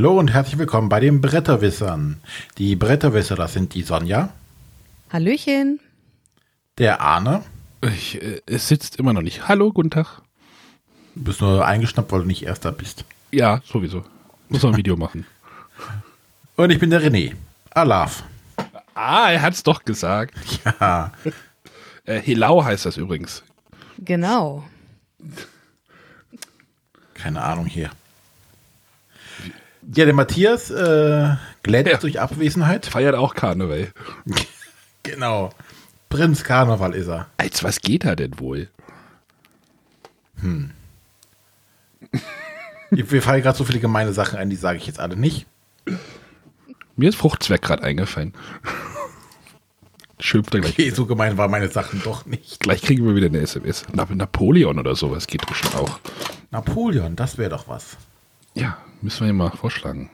Hallo und herzlich willkommen bei den Bretterwissern. Die Bretterwisser, das sind die Sonja. Hallöchen. Der Arne. Ich, äh, es sitzt immer noch nicht. Hallo, guten Tag. Du bist nur eingeschnappt, weil du nicht Erster bist. Ja, sowieso. Muss noch ein Video machen. Und ich bin der René. Alaf. Ah, er hat's doch gesagt. Ja. Äh, Helau heißt das übrigens. Genau. Keine Ahnung hier. Ja, der Matthias äh, glänzt Ja. durch Abwesenheit. Feiert auch Karneval. Genau. Prinz Karneval ist er. Als was geht er denn wohl? Wir fallen gerade so viele gemeine Sachen ein, die sage ich jetzt alle nicht. Mir ist Fruchtzwerg gerade eingefallen. Schimpft er gleich. Okay, so gemein waren meine Sachen doch nicht. Gleich kriegen wir wieder eine SMS. Na, Napoleon oder sowas geht bestimmt auch. Napoleon, das wäre doch was. Ja, müssen wir ihm mal vorschlagen.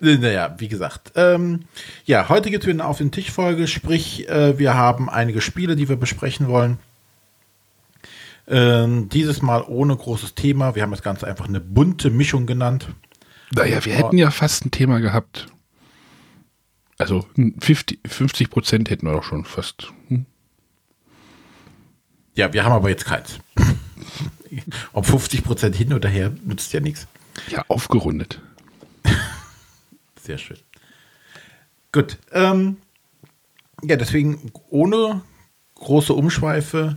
Äh, Naja, wie gesagt. Ähm, ja, heute gibt es wieder eine Auf den Tisch Folge, sprich, äh, wir haben einige Spiele, die wir besprechen wollen. Ähm, dieses Mal ohne großes Thema. Wir haben das Ganze einfach eine bunte Mischung genannt. Naja, wir hätten ja fast ein Thema gehabt. Also 50, 50 Prozent hätten wir doch schon fast. Hm? Ja, wir haben aber jetzt keins. Ob 50% hin oder her, nützt ja nichts. Ja, aufgerundet. Sehr schön. Gut. Ähm, ja, deswegen ohne große Umschweife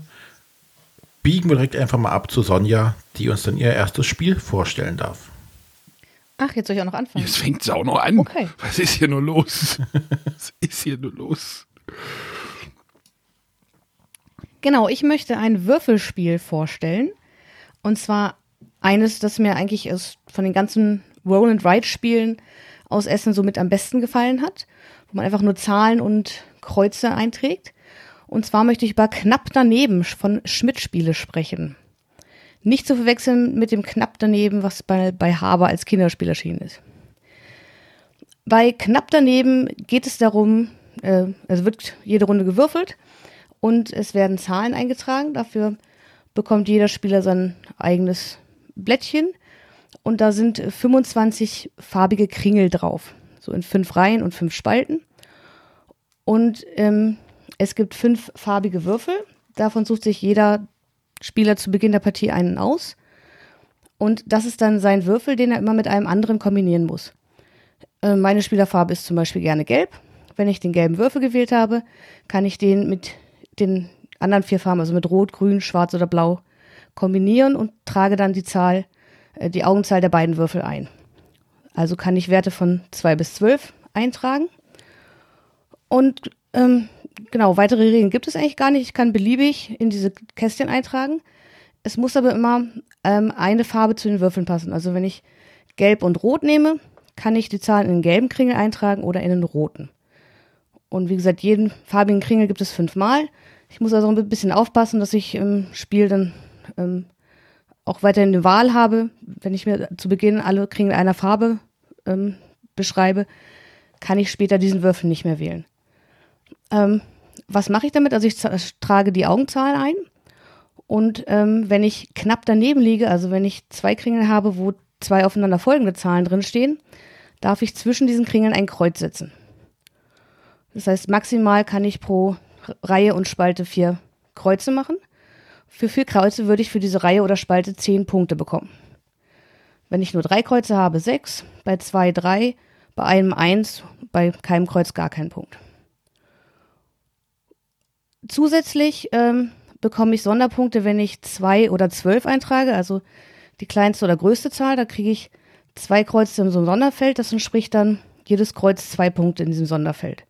biegen wir direkt einfach mal ab zu Sonja, die uns dann ihr erstes Spiel vorstellen darf. Ach, jetzt soll ich auch noch anfangen. Jetzt fängt es auch noch an. Okay. Was ist hier nur los? Was ist hier nur los? Genau, ich möchte ein Würfelspiel vorstellen. Und zwar eines, das mir eigentlich ist von den ganzen Roll and Ride Spielen aus Essen somit am besten gefallen hat, wo man einfach nur Zahlen und Kreuze einträgt. Und zwar möchte ich über knapp daneben von Schmidt Spiele sprechen. Nicht zu verwechseln mit dem knapp daneben, was bei, bei Haber als Kinderspiel erschienen ist. Bei knapp daneben geht es darum, äh, es wird jede Runde gewürfelt und es werden Zahlen eingetragen. Dafür bekommt jeder Spieler sein eigenes Blättchen und da sind 25 farbige Kringel drauf, so in fünf Reihen und fünf Spalten. Und ähm, es gibt fünf farbige Würfel. Davon sucht sich jeder Spieler zu Beginn der Partie einen aus. Und das ist dann sein Würfel, den er immer mit einem anderen kombinieren muss. Äh, meine Spielerfarbe ist zum Beispiel gerne gelb. Wenn ich den gelben Würfel gewählt habe, kann ich den mit den anderen vier Farben, also mit Rot, Grün, Schwarz oder Blau, kombinieren und trage dann die Zahl, äh, die Augenzahl der beiden Würfel ein. Also kann ich Werte von 2 bis 12 eintragen. Und ähm, genau, weitere Regeln gibt es eigentlich gar nicht. Ich kann beliebig in diese Kästchen eintragen. Es muss aber immer ähm, eine Farbe zu den Würfeln passen. Also wenn ich gelb und rot nehme, kann ich die Zahlen in den gelben Kringel eintragen oder in den roten. Und wie gesagt, jeden farbigen Kringel gibt es fünfmal. Ich muss also ein bisschen aufpassen, dass ich im Spiel dann ähm, auch weiterhin eine Wahl habe. Wenn ich mir zu Beginn alle Kringel einer Farbe ähm, beschreibe, kann ich später diesen Würfel nicht mehr wählen. Ähm, was mache ich damit? Also ich trage die Augenzahl ein und ähm, wenn ich knapp daneben liege, also wenn ich zwei Kringel habe, wo zwei aufeinander folgende Zahlen drinstehen, darf ich zwischen diesen Kringeln ein Kreuz setzen. Das heißt, maximal kann ich pro Reihe und Spalte vier Kreuze machen. Für vier Kreuze würde ich für diese Reihe oder Spalte zehn Punkte bekommen. Wenn ich nur drei Kreuze habe, sechs, bei zwei drei, bei einem eins, bei keinem Kreuz gar keinen Punkt. Zusätzlich ähm, bekomme ich Sonderpunkte, wenn ich zwei oder zwölf eintrage, also die kleinste oder größte Zahl. Da kriege ich zwei Kreuze in so einem Sonderfeld. Das entspricht dann jedes Kreuz zwei Punkte in diesem Sonderfeld.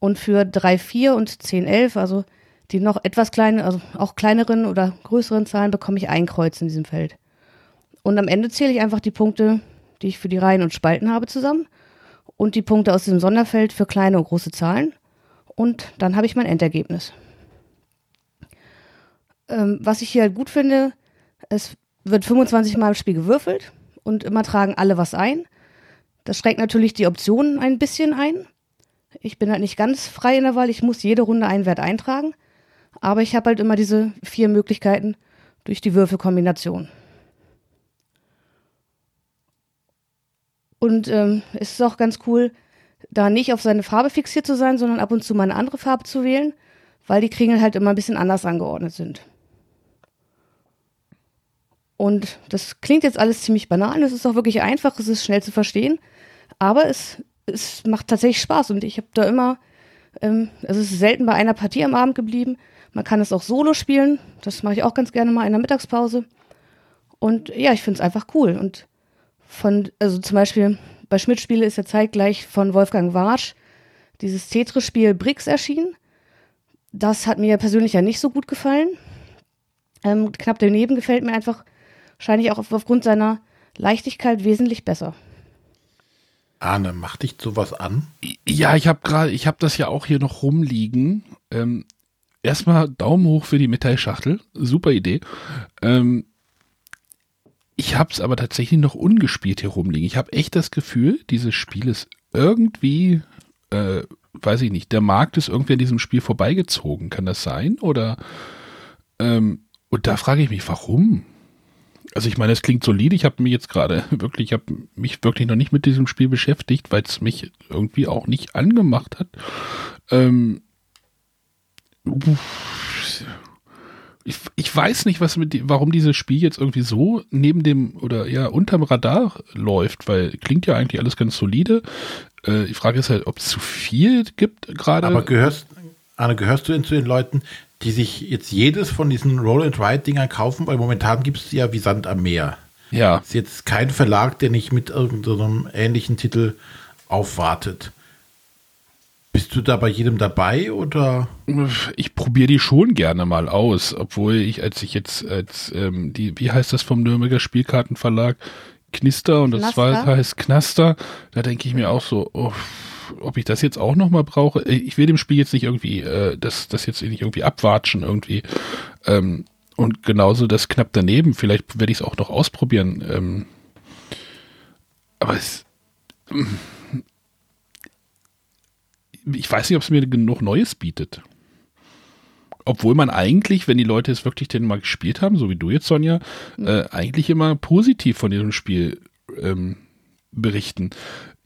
Und für 3, 4 und 10, 11, also die noch etwas kleinen, also auch kleineren oder größeren Zahlen, bekomme ich ein Kreuz in diesem Feld. Und am Ende zähle ich einfach die Punkte, die ich für die Reihen und Spalten habe, zusammen und die Punkte aus diesem Sonderfeld für kleine und große Zahlen. Und dann habe ich mein Endergebnis. Ähm, was ich hier halt gut finde, es wird 25 Mal im Spiel gewürfelt und immer tragen alle was ein. Das schränkt natürlich die Optionen ein bisschen ein. Ich bin halt nicht ganz frei in der Wahl, ich muss jede Runde einen Wert eintragen. Aber ich habe halt immer diese vier Möglichkeiten durch die Würfelkombination. Und ähm, es ist auch ganz cool, da nicht auf seine Farbe fixiert zu sein, sondern ab und zu mal eine andere Farbe zu wählen, weil die Kringel halt immer ein bisschen anders angeordnet sind. Und das klingt jetzt alles ziemlich banal, es ist auch wirklich einfach, es ist schnell zu verstehen, aber es, es macht tatsächlich Spaß und ich habe da immer, ähm, es ist selten bei einer Partie am Abend geblieben. Man kann es auch solo spielen, das mache ich auch ganz gerne mal in der Mittagspause. Und ja, ich finde es einfach cool. Und von, also zum Beispiel bei Schmidt-Spiele ist ja zeitgleich von Wolfgang Warsch dieses Tetris-Spiel Brix erschienen. Das hat mir persönlich ja nicht so gut gefallen. Ähm, knapp daneben gefällt mir einfach wahrscheinlich auch aufgrund seiner Leichtigkeit wesentlich besser. Arne, macht dich sowas an? Ja, ich habe gerade, ich habe das ja auch hier noch rumliegen. Ähm, erstmal Daumen hoch für die Metallschachtel, super Idee. Ähm, ich habe es aber tatsächlich noch ungespielt hier rumliegen. Ich habe echt das Gefühl, dieses Spiel ist irgendwie, äh, weiß ich nicht, der Markt ist irgendwie an diesem Spiel vorbeigezogen. Kann das sein? Oder ähm, und da frage ich mich, warum? Also ich meine, es klingt solide. Ich habe mich jetzt gerade wirklich, ich habe mich wirklich noch nicht mit diesem Spiel beschäftigt, weil es mich irgendwie auch nicht angemacht hat. Ähm, ich, ich weiß nicht, was mit, warum dieses Spiel jetzt irgendwie so neben dem oder ja unterm Radar läuft, weil klingt ja eigentlich alles ganz solide. Äh, die Frage ist halt, ob es zu viel gibt gerade. Aber gehörst, Anne, gehörst du zu den Leuten, die sich jetzt jedes von diesen Roll-and-Ride-Dingern kaufen? Weil momentan gibt es ja wie Sand am Meer. Ja. Ist jetzt kein Verlag, der nicht mit irgendeinem ähnlichen Titel aufwartet. Bist du da bei jedem dabei oder? Ich probiere die schon gerne mal aus, obwohl ich, als ich jetzt, als ähm, die, wie heißt das vom Nürnberger Spielkartenverlag? Knister und das zweite heißt Knaster. Da denke ich mir auch so, oh, ob ich das jetzt auch nochmal brauche. Ich will dem Spiel jetzt nicht irgendwie, äh, das, das jetzt nicht irgendwie abwatschen irgendwie. Ähm, und genauso das knapp daneben. Vielleicht werde ich es auch noch ausprobieren. Ähm, aber es ich weiß nicht, ob es mir genug Neues bietet. Obwohl man eigentlich, wenn die Leute es wirklich denn mal gespielt haben, so wie du jetzt, Sonja, mhm. äh, eigentlich immer positiv von diesem Spiel ähm, berichten.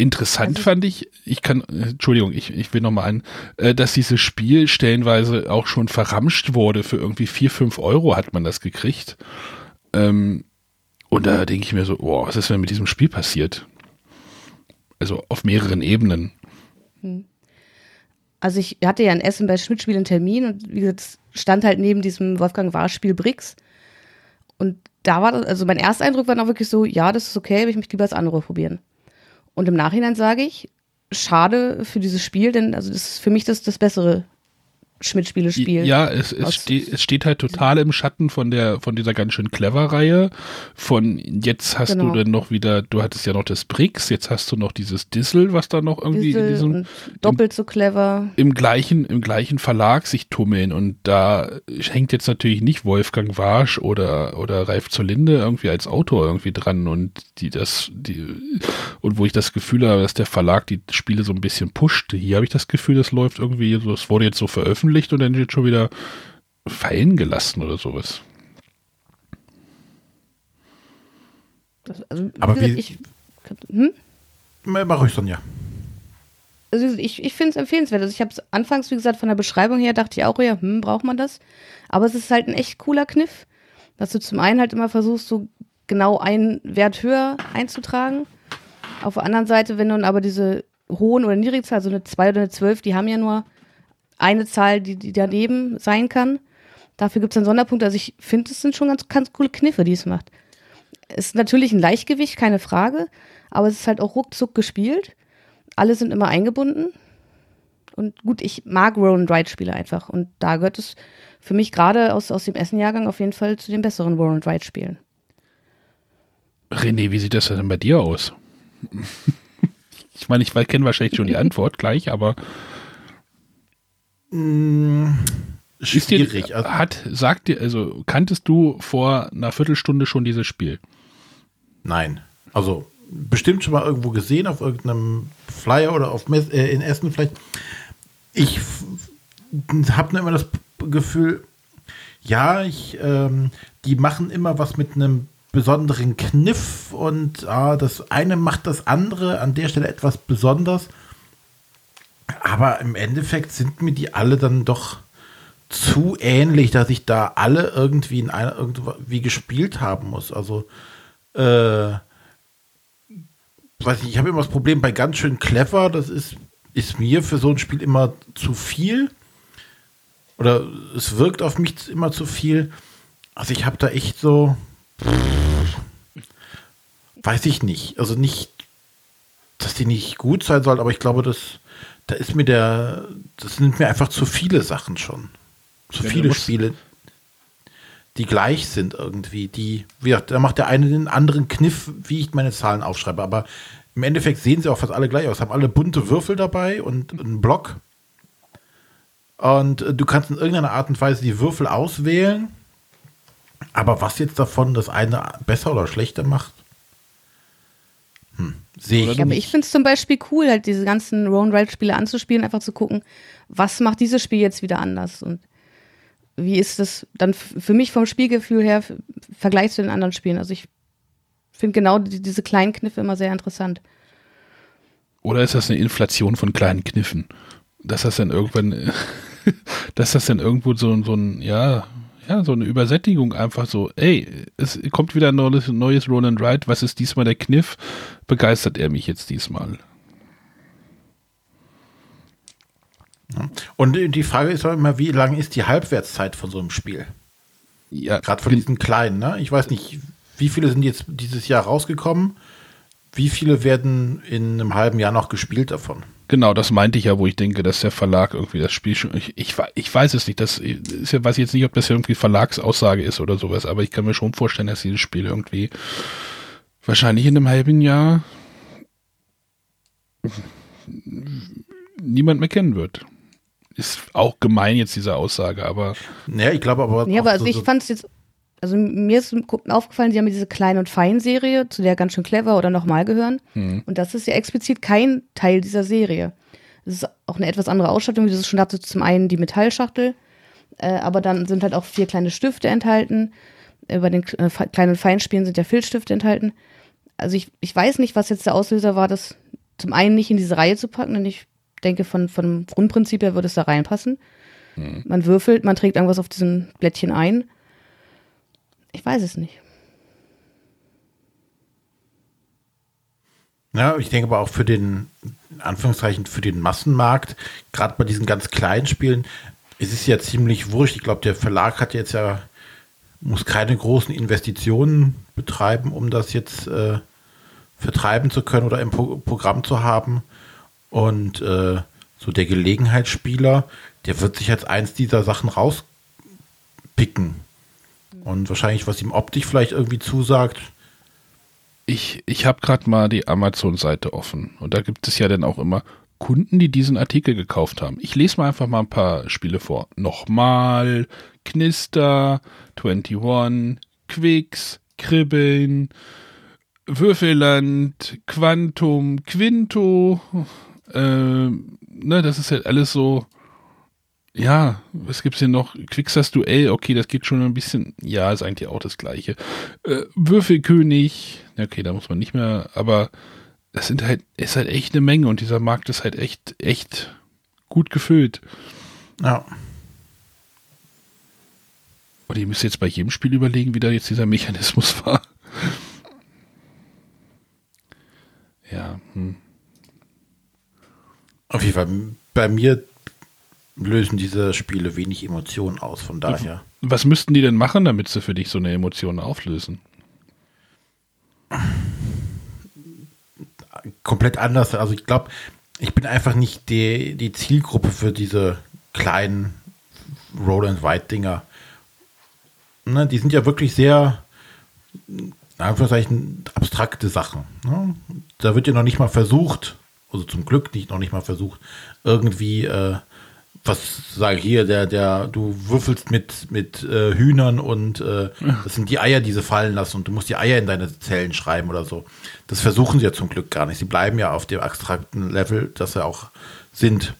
Interessant also, fand ich, ich kann, Entschuldigung, ich, ich will nochmal ein, äh, dass dieses Spiel stellenweise auch schon verramscht wurde. Für irgendwie vier fünf Euro hat man das gekriegt. Ähm, und da denke ich mir so, oh, was ist denn mit diesem Spiel passiert? Also auf mehreren Ebenen. Hm. Also ich hatte ja in Essen bei Schmidt-Spiel einen Termin und wie gesagt, stand halt neben diesem Wolfgang Warspiel Brix. Und da war das, also mein erster Eindruck war noch wirklich so, ja, das ist okay, aber ich möchte lieber das andere probieren. Und im Nachhinein sage ich, schade für dieses Spiel, denn also das ist für mich das, das bessere Schmidt-Spiele spielen. Ja, es, es, ste es, steht halt total im Schatten von der, von dieser ganz schön clever Reihe. Von jetzt hast genau. du dann noch wieder, du hattest ja noch das Brix, jetzt hast du noch dieses Dissel, was da noch irgendwie Dissel in diesem. doppelt so clever. Im gleichen, im gleichen Verlag sich tummeln und da hängt jetzt natürlich nicht Wolfgang Warsch oder, oder Ralf zur Linde irgendwie als Autor irgendwie dran und die das, die, und wo ich das Gefühl habe, dass der Verlag die Spiele so ein bisschen pusht. Hier habe ich das Gefühl, das läuft irgendwie so, es wurde jetzt so veröffentlicht veröffentlicht und dann jetzt schon wieder fallen gelassen oder sowas. Das, also, Aber wie, ich, hm? Mach ruhig, Sonja. Also ich, ich finde es empfehlenswert. Also ich habe es anfangs, wie gesagt, von der Beschreibung her dachte ich auch, ja, hm, braucht man das? Aber es ist halt ein echt cooler Kniff, dass du zum einen halt immer versuchst, so genau einen Wert höher einzutragen. Auf der anderen Seite, wenn du aber diese hohen oder niedrigen Zahl, so eine 2 oder eine 12, die haben ja nur eine Zahl, die, die daneben sein kann. Dafür gibt es einen Sonderpunkt. Also ich finde, es sind schon ganz, ganz coole Kniffe, die es macht. Es ist natürlich ein Leichtgewicht, keine Frage, aber es ist halt auch ruckzuck gespielt. Alle sind immer eingebunden. Und gut, ich mag Roll and Ride Spiele einfach. Und da gehört es für mich gerade aus, aus dem Essen-Jahrgang auf jeden Fall zu den besseren Roll and Ride Spielen. René, wie sieht das denn bei dir aus? ich meine, ich kenne wahrscheinlich schon die Antwort gleich, aber Mh, hm, schwierig. Dir, hat, sagt dir, also kanntest du vor einer Viertelstunde schon dieses Spiel? Nein. Also bestimmt schon mal irgendwo gesehen, auf irgendeinem Flyer oder auf Mess äh, in Essen vielleicht. Ich habe nur immer das Gefühl, ja, ich, ähm, die machen immer was mit einem besonderen Kniff und ah, das eine macht das andere an der Stelle etwas besonders. Aber im Endeffekt sind mir die alle dann doch zu ähnlich, dass ich da alle irgendwie in einer irgendwie gespielt haben muss. Also, äh, weiß nicht, ich habe immer das Problem bei ganz schön clever, das ist, ist mir für so ein Spiel immer zu viel. Oder es wirkt auf mich immer zu viel. Also ich habe da echt so, weiß ich nicht. Also nicht, dass die nicht gut sein soll, aber ich glaube, das, da ist mir der, das sind mir einfach zu viele Sachen schon. Zu ja, viele Spiele, die gleich sind irgendwie. Die, wie gesagt, da macht der eine den anderen Kniff, wie ich meine Zahlen aufschreibe. Aber im Endeffekt sehen sie auch fast alle gleich aus. Haben alle bunte Würfel dabei und einen Block. Und äh, du kannst in irgendeiner Art und Weise die Würfel auswählen aber was jetzt davon das eine besser oder schlechter macht, hm, sehe ich. Ja, aber ich finde es zum Beispiel cool, halt diese ganzen Rowan Wright Spiele anzuspielen, einfach zu gucken, was macht dieses Spiel jetzt wieder anders und wie ist das dann für mich vom Spielgefühl her im Vergleich zu den anderen Spielen. Also ich finde genau die, diese kleinen Kniffe immer sehr interessant. Oder ist das eine Inflation von kleinen Kniffen? Dass das dann irgendwann, dass das dann irgendwo so, so ein, ja, ja, so eine Übersättigung einfach so, ey, es kommt wieder ein neues, neues Roland Wright, was ist diesmal der Kniff? Begeistert er mich jetzt diesmal? Und die Frage ist auch immer, wie lang ist die Halbwertszeit von so einem Spiel? Ja. Gerade von diesen kleinen, ne? Ich weiß nicht, wie viele sind jetzt dieses Jahr rausgekommen? Wie viele werden in einem halben Jahr noch gespielt davon? Genau, das meinte ich ja, wo ich denke, dass der Verlag irgendwie das Spiel schon. Ich, ich, ich weiß es nicht. Das ist ja, weiß ich jetzt nicht, ob das irgendwie Verlagsaussage ist oder sowas, aber ich kann mir schon vorstellen, dass dieses Spiel irgendwie wahrscheinlich in einem halben Jahr niemand mehr kennen wird. Ist auch gemein jetzt diese Aussage, aber. Naja, ich glaube aber. Ja, aber also ich fand es jetzt also mir ist aufgefallen, sie haben diese Klein- und Fein-Serie, zu der ganz schön clever oder nochmal gehören. Mhm. Und das ist ja explizit kein Teil dieser Serie. Das ist auch eine etwas andere Ausstattung, wie du es schon dazu zum einen die Metallschachtel, äh, aber dann sind halt auch vier kleine Stifte enthalten. Äh, bei den äh, Klein- und Feinspielen sind ja Filzstifte enthalten. Also ich, ich weiß nicht, was jetzt der Auslöser war, das zum einen nicht in diese Reihe zu packen, denn ich denke, von, von Grundprinzip her würde es da reinpassen. Mhm. Man würfelt, man trägt irgendwas auf diesem Blättchen ein ich weiß es nicht. Ja, ich denke aber auch für den, Anführungszeichen, für den Massenmarkt, gerade bei diesen ganz kleinen Spielen, ist es ja ziemlich wurscht. Ich glaube, der Verlag hat jetzt ja, muss keine großen Investitionen betreiben, um das jetzt äh, vertreiben zu können oder im Pro Programm zu haben. Und äh, so der Gelegenheitsspieler, der wird sich jetzt eins dieser Sachen rauspicken. Und wahrscheinlich, was ihm optisch vielleicht irgendwie zusagt. Ich, ich habe gerade mal die Amazon-Seite offen. Und da gibt es ja dann auch immer Kunden, die diesen Artikel gekauft haben. Ich lese mal einfach mal ein paar Spiele vor. Nochmal, Knister, 21, Quicks, Kribbeln, Würfelland, Quantum, Quinto. Äh, ne, das ist halt alles so ja, was gibt's hier noch? Quicksers Duell, okay, das geht schon ein bisschen, ja, ist eigentlich auch das gleiche. Äh, Würfelkönig, okay, da muss man nicht mehr, aber das sind halt, ist halt echt eine Menge und dieser Markt ist halt echt, echt gut gefüllt. Ja. Und ihr müsst jetzt bei jedem Spiel überlegen, wie da jetzt dieser Mechanismus war. Ja. Hm. Auf jeden Fall, bei mir lösen diese Spiele wenig Emotionen aus, von daher. Was müssten die denn machen, damit sie für dich so eine Emotion auflösen? Komplett anders. Also ich glaube, ich bin einfach nicht die, die Zielgruppe für diese kleinen Roll-and-White-Dinger. Ne, die sind ja wirklich sehr, Anführungszeichen, abstrakte Sachen. Ne? Da wird ja noch nicht mal versucht, also zum Glück nicht, noch nicht mal versucht, irgendwie äh, was sage ich hier, der, der, du würfelst mit, mit äh, Hühnern und äh, das sind die Eier, die sie fallen lassen und du musst die Eier in deine Zellen schreiben oder so. Das versuchen sie ja zum Glück gar nicht. Sie bleiben ja auf dem abstrakten Level, das sie auch sind.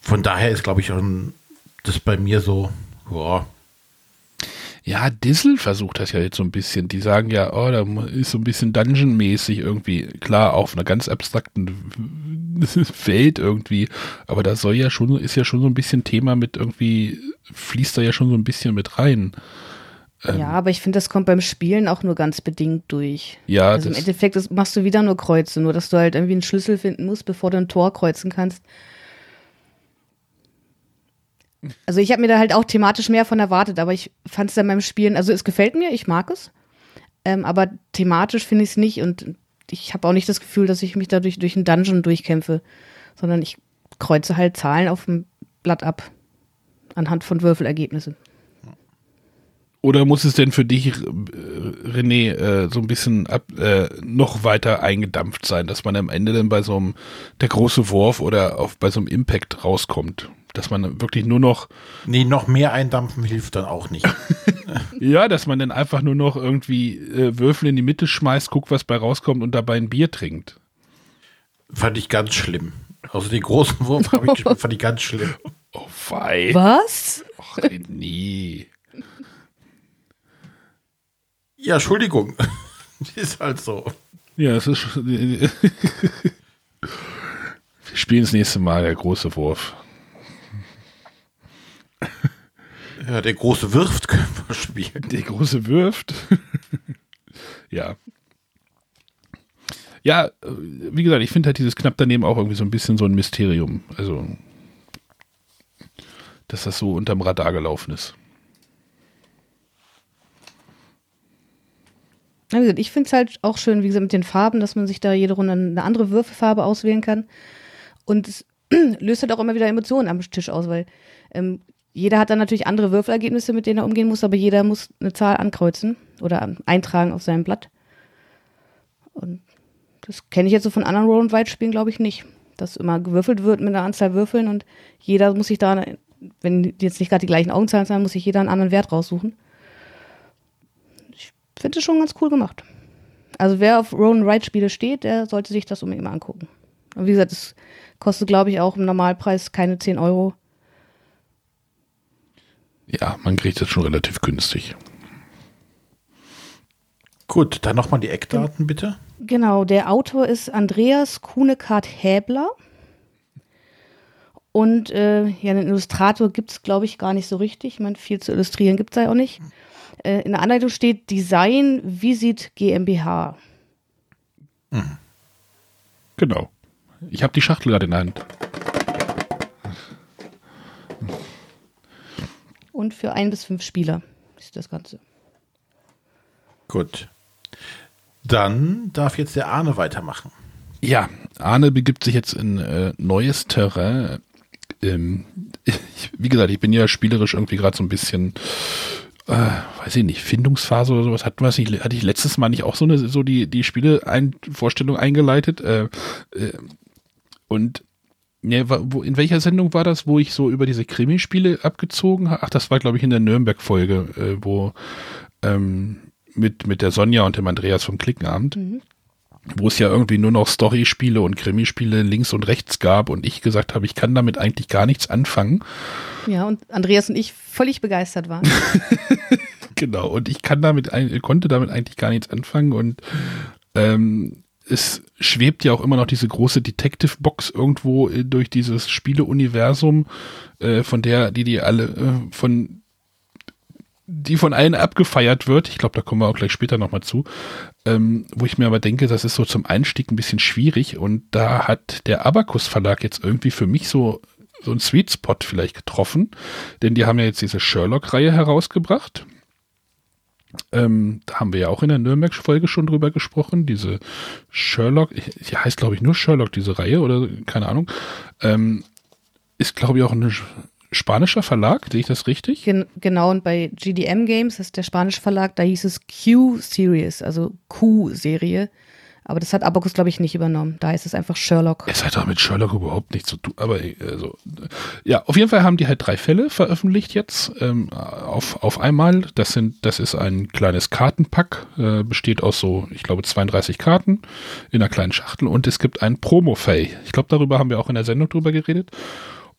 Von daher ist, glaube ich, auch das bei mir so, boah. Ja, Dissel versucht das ja jetzt so ein bisschen. Die sagen ja, oh, da ist so ein bisschen Dungeon-mäßig irgendwie. Klar, auf einer ganz abstrakten Welt irgendwie. Aber da soll ja schon, ist ja schon so ein bisschen Thema mit irgendwie, fließt da ja schon so ein bisschen mit rein. Ähm, ja, aber ich finde, das kommt beim Spielen auch nur ganz bedingt durch. Ja, also im Endeffekt das machst du wieder nur Kreuze, nur dass du halt irgendwie einen Schlüssel finden musst, bevor du ein Tor kreuzen kannst. Also ich habe mir da halt auch thematisch mehr von erwartet, aber ich fand es dann beim Spielen, also es gefällt mir, ich mag es, ähm, aber thematisch finde ich es nicht und ich habe auch nicht das Gefühl, dass ich mich dadurch durch einen Dungeon durchkämpfe, sondern ich kreuze halt Zahlen auf dem Blatt ab anhand von Würfelergebnissen. Oder muss es denn für dich, äh, René, äh, so ein bisschen ab, äh, noch weiter eingedampft sein, dass man am Ende dann bei so einem der große Wurf oder auf, bei so einem Impact rauskommt? Dass man wirklich nur noch. Nee, noch mehr eindampfen hilft dann auch nicht. ja, dass man dann einfach nur noch irgendwie äh, Würfel in die Mitte schmeißt, guckt, was bei rauskommt und dabei ein Bier trinkt. Fand ich ganz schlimm. Also den großen Wurf habe ich gespielt, fand ich ganz schlimm. Oh, wei. Was? Ach, René. Ja, Entschuldigung. ist halt so. Ja, es ist. Wir spielen das nächste Mal der große Wurf. Ja, der große wirft können wir spielen. Der große wirft. ja. Ja, wie gesagt, ich finde halt dieses knapp daneben auch irgendwie so ein bisschen so ein Mysterium. Also, dass das so unterm Radar gelaufen ist. Ich finde es halt auch schön, wie gesagt, mit den Farben, dass man sich da jede Runde eine andere Würfelfarbe auswählen kann. Und es löst halt auch immer wieder Emotionen am Tisch aus, weil ähm, jeder hat dann natürlich andere Würfelergebnisse, mit denen er umgehen muss, aber jeder muss eine Zahl ankreuzen oder eintragen auf seinem Blatt. Und das kenne ich jetzt so von anderen Roll and Ride Spielen, glaube ich, nicht. Dass immer gewürfelt wird mit einer Anzahl Würfeln und jeder muss sich da, wenn jetzt nicht gerade die gleichen Augenzahlen sind, muss sich jeder einen anderen Wert raussuchen finde es schon ganz cool gemacht. Also wer auf Roll Ride Spiele steht, der sollte sich das unbedingt mal angucken. Und wie gesagt, es kostet, glaube ich, auch im Normalpreis keine 10 Euro. Ja, man kriegt das schon relativ günstig. Gut, dann nochmal die Eckdaten bitte. Genau, der Autor ist Andreas Kunekart-Häbler. Und äh, ja, einen Illustrator gibt es, glaube ich, gar nicht so richtig. Ich meine, viel zu illustrieren gibt es ja auch nicht. Äh, in der Anleitung steht Design Visit GmbH. Hm. Genau. Ich habe die Schachtel gerade in der Hand. Und für ein bis fünf Spieler ist das Ganze. Gut. Dann darf jetzt der Arne weitermachen. Ja, Arne begibt sich jetzt in äh, neues Terrain. Ähm, ich, wie gesagt, ich bin ja spielerisch irgendwie gerade so ein bisschen äh, weiß ich nicht, Findungsphase oder sowas hatten wir nicht, hatte ich letztes Mal nicht auch so eine, so die, die Spiele-Vorstellung eingeleitet, äh, äh, und ja, wo, in welcher Sendung war das, wo ich so über diese Krimispiele abgezogen habe? Ach, das war, glaube ich, in der Nürnberg-Folge, äh, wo ähm, mit, mit der Sonja und dem Andreas vom Klickenabend. Mhm wo es ja irgendwie nur noch Storyspiele und Krimispiele links und rechts gab und ich gesagt habe, ich kann damit eigentlich gar nichts anfangen. Ja, und Andreas und ich völlig begeistert waren. genau, und ich kann damit, konnte damit eigentlich gar nichts anfangen und ähm, es schwebt ja auch immer noch diese große Detective Box irgendwo äh, durch dieses Spieleuniversum, äh, von der, die die alle, äh, von die von allen abgefeiert wird. Ich glaube, da kommen wir auch gleich später nochmal zu. Ähm, wo ich mir aber denke, das ist so zum Einstieg ein bisschen schwierig und da hat der Abacus Verlag jetzt irgendwie für mich so so ein Sweet Spot vielleicht getroffen, denn die haben ja jetzt diese Sherlock-Reihe herausgebracht. Ähm, da haben wir ja auch in der Nürnberg-Folge schon drüber gesprochen. Diese Sherlock, die heißt glaube ich nur Sherlock, diese Reihe oder keine Ahnung. Ähm, ist glaube ich auch eine spanischer Verlag, sehe ich das richtig? Gen genau, und bei GDM Games, ist der spanische Verlag, da hieß es Q-Series, also Q-Serie. Aber das hat Abacus, glaube ich, nicht übernommen. Da heißt es einfach Sherlock. Es hat doch mit Sherlock überhaupt nichts zu tun. Aber also, ja, auf jeden Fall haben die halt drei Fälle veröffentlicht jetzt ähm, auf, auf einmal. Das sind, das ist ein kleines Kartenpack, äh, besteht aus so, ich glaube, 32 Karten in einer kleinen Schachtel und es gibt ein Promo-Fay. Ich glaube, darüber haben wir auch in der Sendung drüber geredet.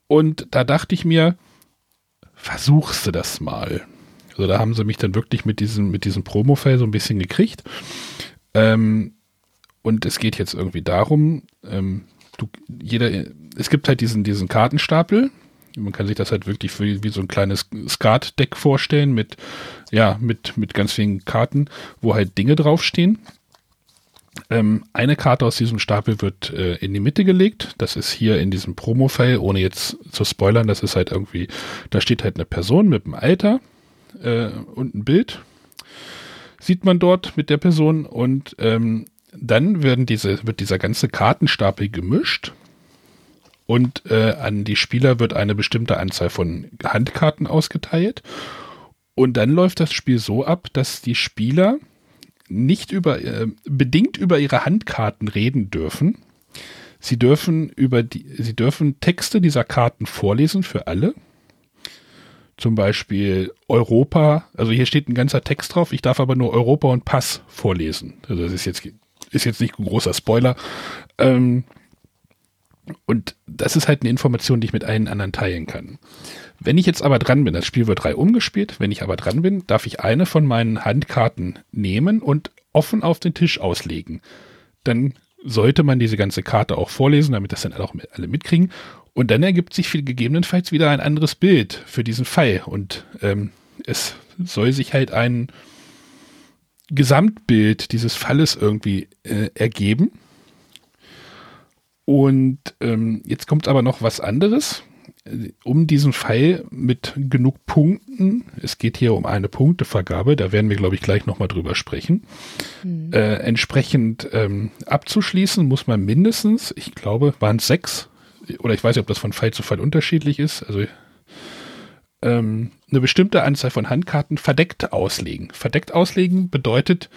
Und da dachte ich mir, versuchst du das mal. Also da haben sie mich dann wirklich mit diesem, mit diesem Promo-File so ein bisschen gekriegt. Ähm, und es geht jetzt irgendwie darum, ähm, du, jeder, es gibt halt diesen, diesen Kartenstapel. Man kann sich das halt wirklich wie, wie so ein kleines Skat-Deck vorstellen mit, ja, mit, mit ganz vielen Karten, wo halt Dinge draufstehen. Ähm, eine Karte aus diesem Stapel wird äh, in die Mitte gelegt. Das ist hier in diesem Promo-File, ohne jetzt zu spoilern, das ist halt irgendwie, da steht halt eine Person mit einem Alter äh, und ein Bild. Sieht man dort mit der Person und ähm, dann werden diese, wird dieser ganze Kartenstapel gemischt und äh, an die Spieler wird eine bestimmte Anzahl von Handkarten ausgeteilt. Und dann läuft das Spiel so ab, dass die Spieler nicht über, äh, bedingt über ihre Handkarten reden dürfen. Sie dürfen über die, sie dürfen Texte dieser Karten vorlesen für alle. Zum Beispiel Europa, also hier steht ein ganzer Text drauf, ich darf aber nur Europa und Pass vorlesen. Also das ist jetzt, ist jetzt nicht ein großer Spoiler. Ähm, und das ist halt eine Information, die ich mit allen anderen teilen kann. Wenn ich jetzt aber dran bin, das Spiel wird drei umgespielt, wenn ich aber dran bin, darf ich eine von meinen Handkarten nehmen und offen auf den Tisch auslegen. Dann sollte man diese ganze Karte auch vorlesen, damit das dann auch alle mitkriegen. Und dann ergibt sich gegebenenfalls wieder ein anderes Bild für diesen Fall. Und ähm, es soll sich halt ein Gesamtbild dieses Falles irgendwie äh, ergeben. Und ähm, jetzt kommt aber noch was anderes um diesen Pfeil mit genug Punkten, es geht hier um eine Punktevergabe, da werden wir, glaube ich, gleich nochmal drüber sprechen, mhm. äh, entsprechend ähm, abzuschließen, muss man mindestens, ich glaube, waren es sechs, oder ich weiß nicht, ob das von Fall zu Fall unterschiedlich ist, also ähm, eine bestimmte Anzahl von Handkarten verdeckt auslegen. Verdeckt auslegen bedeutet,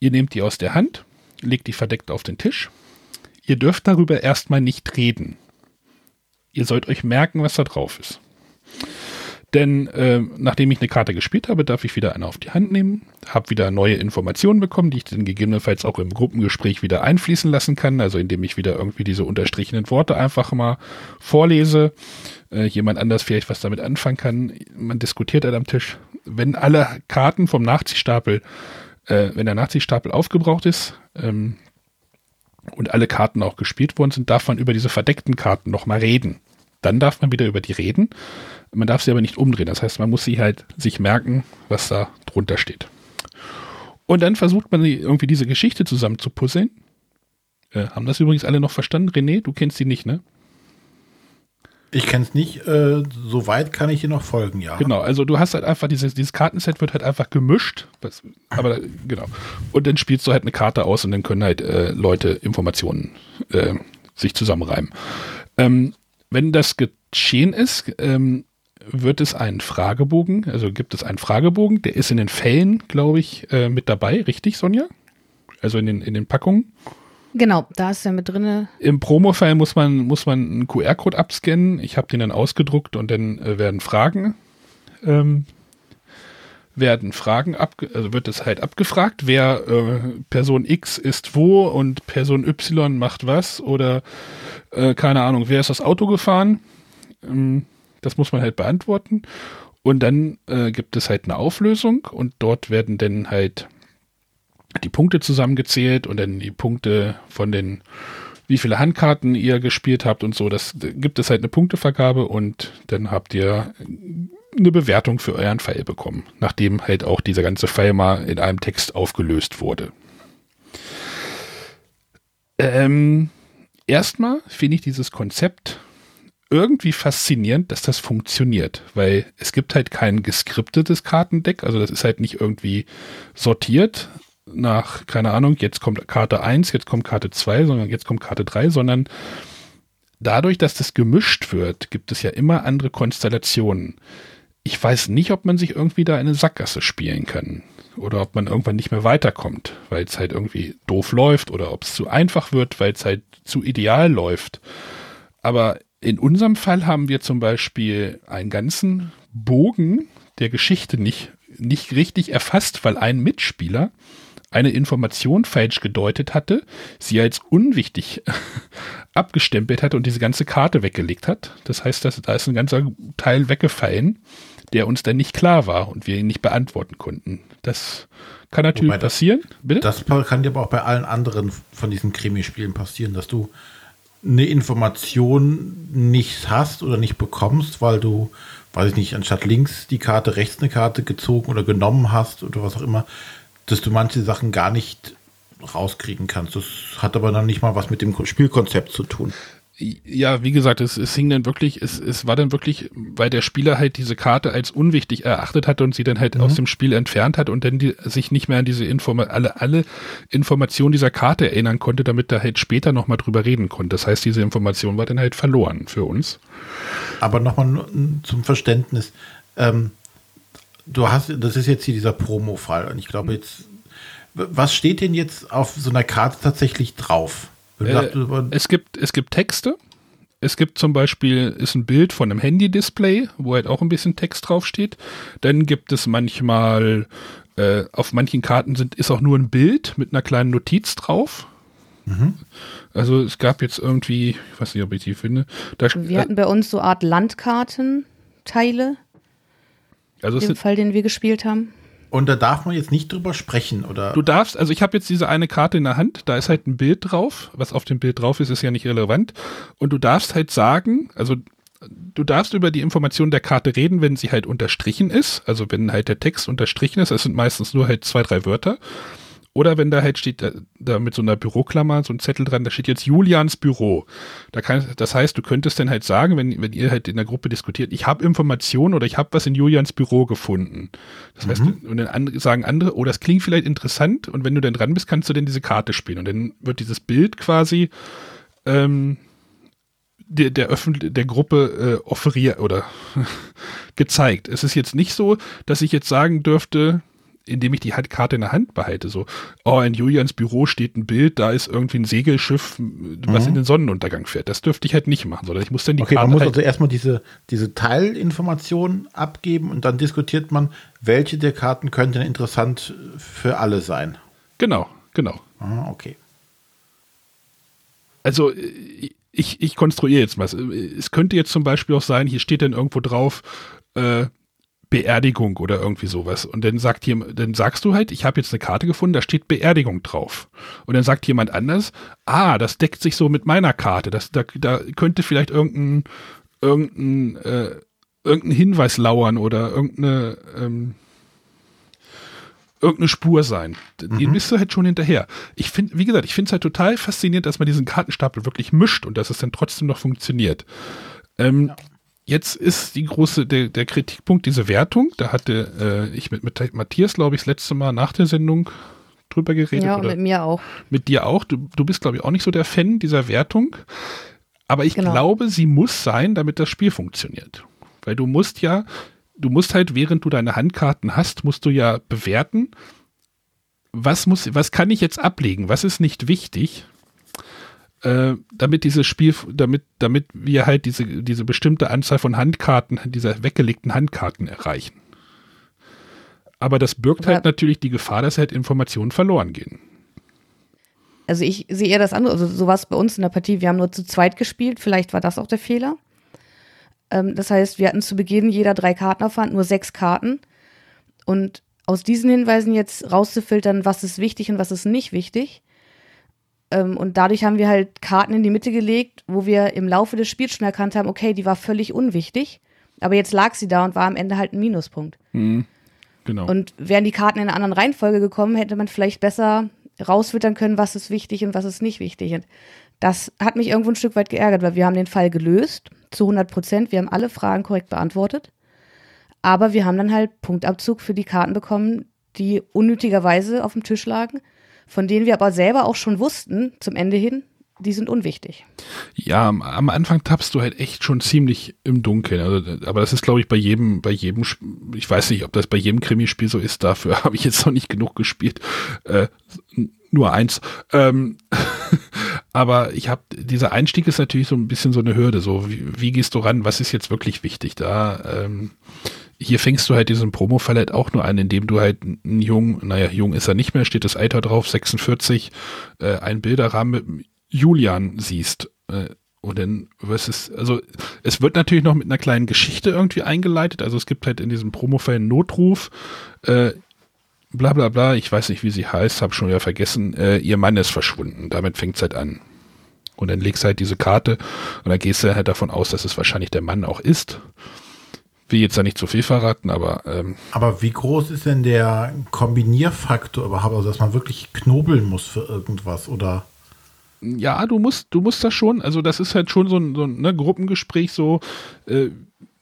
ihr nehmt die aus der Hand, legt die verdeckt auf den Tisch. Ihr dürft darüber erstmal nicht reden. Ihr sollt euch merken, was da drauf ist. Denn äh, nachdem ich eine Karte gespielt habe, darf ich wieder eine auf die Hand nehmen, habe wieder neue Informationen bekommen, die ich dann gegebenenfalls auch im Gruppengespräch wieder einfließen lassen kann, also indem ich wieder irgendwie diese unterstrichenen Worte einfach mal vorlese, äh, jemand anders vielleicht was damit anfangen kann. Man diskutiert halt am Tisch. Wenn alle Karten vom Nachziehstapel, äh, wenn der Nachziehstapel aufgebraucht ist, ähm, und alle Karten auch gespielt worden sind, darf man über diese verdeckten Karten nochmal reden. Dann darf man wieder über die reden. Man darf sie aber nicht umdrehen. Das heißt, man muss sie halt sich merken, was da drunter steht. Und dann versucht man irgendwie diese Geschichte zusammen zu puzzeln. Äh, haben das übrigens alle noch verstanden? René, du kennst sie nicht, ne? Ich kenne es nicht, äh, soweit kann ich hier noch folgen, ja. Genau, also du hast halt einfach, dieses, dieses Kartenset wird halt einfach gemischt, was, aber genau. Und dann spielst du halt eine Karte aus und dann können halt äh, Leute Informationen äh, sich zusammenreimen. Ähm, wenn das geschehen ist, ähm, wird es einen Fragebogen, also gibt es einen Fragebogen, der ist in den Fällen, glaube ich, äh, mit dabei, richtig, Sonja? Also in den, in den Packungen. Genau, da ist er mit drin. Im Promo-File muss man, muss man einen QR-Code abscannen. Ich habe den dann ausgedruckt und dann äh, werden Fragen, ähm, werden Fragen ab, also wird es halt abgefragt, wer äh, Person X ist wo und Person Y macht was oder äh, keine Ahnung, wer ist das Auto gefahren? Ähm, das muss man halt beantworten. Und dann äh, gibt es halt eine Auflösung und dort werden dann halt die Punkte zusammengezählt und dann die Punkte von den, wie viele Handkarten ihr gespielt habt und so. Das gibt es halt eine Punktevergabe und dann habt ihr eine Bewertung für euren Pfeil bekommen, nachdem halt auch dieser ganze Pfeil mal in einem Text aufgelöst wurde. Ähm, erstmal finde ich dieses Konzept irgendwie faszinierend, dass das funktioniert, weil es gibt halt kein geskriptetes Kartendeck, also das ist halt nicht irgendwie sortiert, nach, keine Ahnung, jetzt kommt Karte 1, jetzt kommt Karte 2, sondern jetzt kommt Karte 3, sondern dadurch, dass das gemischt wird, gibt es ja immer andere Konstellationen. Ich weiß nicht, ob man sich irgendwie da eine Sackgasse spielen kann oder ob man irgendwann nicht mehr weiterkommt, weil es halt irgendwie doof läuft oder ob es zu einfach wird, weil es halt zu ideal läuft. Aber in unserem Fall haben wir zum Beispiel einen ganzen Bogen der Geschichte nicht, nicht richtig erfasst, weil ein Mitspieler eine Information falsch gedeutet hatte, sie als unwichtig abgestempelt hatte und diese ganze Karte weggelegt hat. Das heißt, dass, da ist ein ganzer Teil weggefallen, der uns dann nicht klar war und wir ihn nicht beantworten konnten. Das kann natürlich Wobei passieren. Bitte? Das kann dir aber auch bei allen anderen von diesen Krimispielen passieren, dass du eine Information nicht hast oder nicht bekommst, weil du, weiß ich nicht, anstatt links die Karte rechts eine Karte gezogen oder genommen hast oder was auch immer, dass du manche Sachen gar nicht rauskriegen kannst. Das hat aber dann nicht mal was mit dem Spielkonzept zu tun. Ja, wie gesagt, es, es hing dann wirklich, es, es war dann wirklich, weil der Spieler halt diese Karte als unwichtig erachtet hat und sie dann halt aus dem Spiel entfernt hat und dann die, sich nicht mehr an diese Informa alle, alle Informationen dieser Karte erinnern konnte, damit er halt später nochmal drüber reden konnte. Das heißt, diese Information war dann halt verloren für uns. Aber nochmal zum Verständnis. Ähm, du hast, das ist jetzt hier dieser Promo-Fall. Und ich glaube jetzt, was steht denn jetzt auf so einer Karte tatsächlich drauf? Äh, es gibt, es gibt Texte. Es gibt zum Beispiel, ist ein Bild von einem Handy-Display, wo halt auch ein bisschen Text draufsteht. Dann gibt es manchmal, äh, auf manchen Karten sind, ist auch nur ein Bild mit einer kleinen Notiz drauf. Also es gab jetzt irgendwie, ich weiß nicht, ob ich die finde. Da, Wir hatten bei uns so Art Landkartenteile, also im Fall, den wir gespielt haben. Und da darf man jetzt nicht drüber sprechen, oder? Du darfst, also ich habe jetzt diese eine Karte in der Hand, da ist halt ein Bild drauf. Was auf dem Bild drauf ist, ist ja nicht relevant. Und du darfst halt sagen, also du darfst über die Information der Karte reden, wenn sie halt unterstrichen ist. Also wenn halt der Text unterstrichen ist, das sind meistens nur halt zwei, drei Wörter. Oder wenn da halt steht, da, da mit so einer Büroklammer, so ein Zettel dran, da steht jetzt Julians Büro. Da kann, das heißt, du könntest dann halt sagen, wenn, wenn ihr halt in der Gruppe diskutiert, ich habe Informationen oder ich habe was in Julians Büro gefunden. Das heißt, und dann andere, sagen andere, oh, das klingt vielleicht interessant und wenn du dann dran bist, kannst du dann diese Karte spielen. Und dann wird dieses Bild quasi ähm, der, der, Öffentlich der Gruppe äh, offeriert oder gezeigt. Es ist jetzt nicht so, dass ich jetzt sagen dürfte, indem ich die Karte in der Hand behalte, so, oh, in Julians Büro steht ein Bild, da ist irgendwie ein Segelschiff, was in den Sonnenuntergang fährt. Das dürfte ich halt nicht machen, sondern ich muss dann die okay, Karte man muss halt, also erstmal diese, diese Teilinformation abgeben und dann diskutiert man, welche der Karten könnte interessant für alle sein. genau, genau. Ah, okay. Also äh, ich, ich konstruiere jetzt was. Es könnte jetzt zum Beispiel auch sein, hier steht dann irgendwo drauf, äh, Beerdigung oder irgendwie sowas. Und dann sagt jemand, dann sagst du halt, ich habe jetzt eine Karte gefunden, da steht Beerdigung drauf. Und dann sagt jemand anders, ah, das deckt sich so mit meiner Karte. Das, da, da könnte vielleicht irgendein, irgendein, äh, irgendein Hinweis lauern oder irgendeine, ähm, irgendeine Spur sein. Die bist du halt schon hinterher. Ich finde, wie gesagt, ich finde es halt total faszinierend, dass man diesen Kartenstapel wirklich mischt und dass es dann trotzdem noch funktioniert. Ähm, Jetzt ist die große, der, der Kritikpunkt diese Wertung. Da hatte äh, ich mit, mit Matthias, glaube ich, das letzte Mal nach der Sendung drüber geredet. Ja, und mit mir auch. mit dir auch. Du, du bist, glaube ich, auch nicht so der Fan dieser Wertung. Aber ich Genau. glaube, sie muss sein, damit das Spiel funktioniert. Weil du musst ja, du musst halt, während du deine Handkarten hast, musst du ja bewerten, was muss, was kann ich jetzt ablegen, was ist nicht wichtig, äh, damit dieses Spiel, damit, damit wir halt diese, diese bestimmte Anzahl von Handkarten, dieser weggelegten Handkarten erreichen. Aber das birgt Aber- halt natürlich die Gefahr, dass halt Informationen verloren gehen. Also ich sehe eher das andere, also so war es bei uns in der Partie, wir haben nur zu zweit gespielt, vielleicht war das auch der Fehler. Ähm, das heißt, wir hatten zu Beginn jeder drei Karten Hand, nur sechs Karten. Und aus diesen Hinweisen jetzt rauszufiltern, was ist wichtig und was ist nicht wichtig. Ähm, und dadurch haben wir halt Karten in die Mitte gelegt, wo wir im Laufe des Spiels schon erkannt haben, okay, die war völlig unwichtig. Aber jetzt lag sie da und war am Ende halt ein Minuspunkt. Genau. Und wären die Karten in einer anderen Reihenfolge gekommen, hätte man vielleicht besser rausfiltern können, was ist wichtig und was ist nicht wichtig. Und das hat mich irgendwo ein Stück weit geärgert, weil wir haben den Fall gelöst zu 100 Prozent. Wir haben alle Fragen korrekt beantwortet. Aber wir haben dann halt Punktabzug für die Karten bekommen, die unnötigerweise auf dem Tisch lagen, von denen wir aber selber auch schon wussten, zum Ende hin, die sind unwichtig. Ja, am, Anfang tappst du halt echt schon ziemlich im Dunkeln. Also, aber das ist, glaube ich, bei jedem, bei jedem, ich weiß nicht, ob das bei jedem Krimispiel so ist, dafür habe ich jetzt noch nicht genug gespielt. Äh, nur eins. Ähm, aber ich habe, dieser Einstieg ist natürlich so ein bisschen so eine Hürde. So, wie, wie gehst du ran? Was ist jetzt wirklich wichtig? Da, ähm, hier fängst du halt diesen Promo-Fall halt auch nur an, indem du halt einen jungen, naja, jung ist er nicht mehr, steht das Alter drauf, 46, äh, einen Bilderrahmen mit Julian siehst. Äh, Und dann, was ist, also es wird natürlich noch mit einer kleinen Geschichte irgendwie eingeleitet. Also es gibt halt in diesem Promo-Fall einen Notruf, äh, bla bla bla, ich weiß nicht, wie sie heißt, habe schon wieder vergessen, äh, ihr Mann ist verschwunden. Damit fängt es halt an. Und dann legst du halt diese Karte und dann gehst du halt davon aus, dass es wahrscheinlich der Mann auch ist. Will jetzt da nicht zu viel verraten, aber. Ähm, aber wie groß ist denn der Kombinierfaktor überhaupt? Also, dass man wirklich knobeln muss für irgendwas oder? Ja, du musst, du musst das schon. Also, das ist halt schon so ein, so ein ne, Gruppengespräch, so. Äh,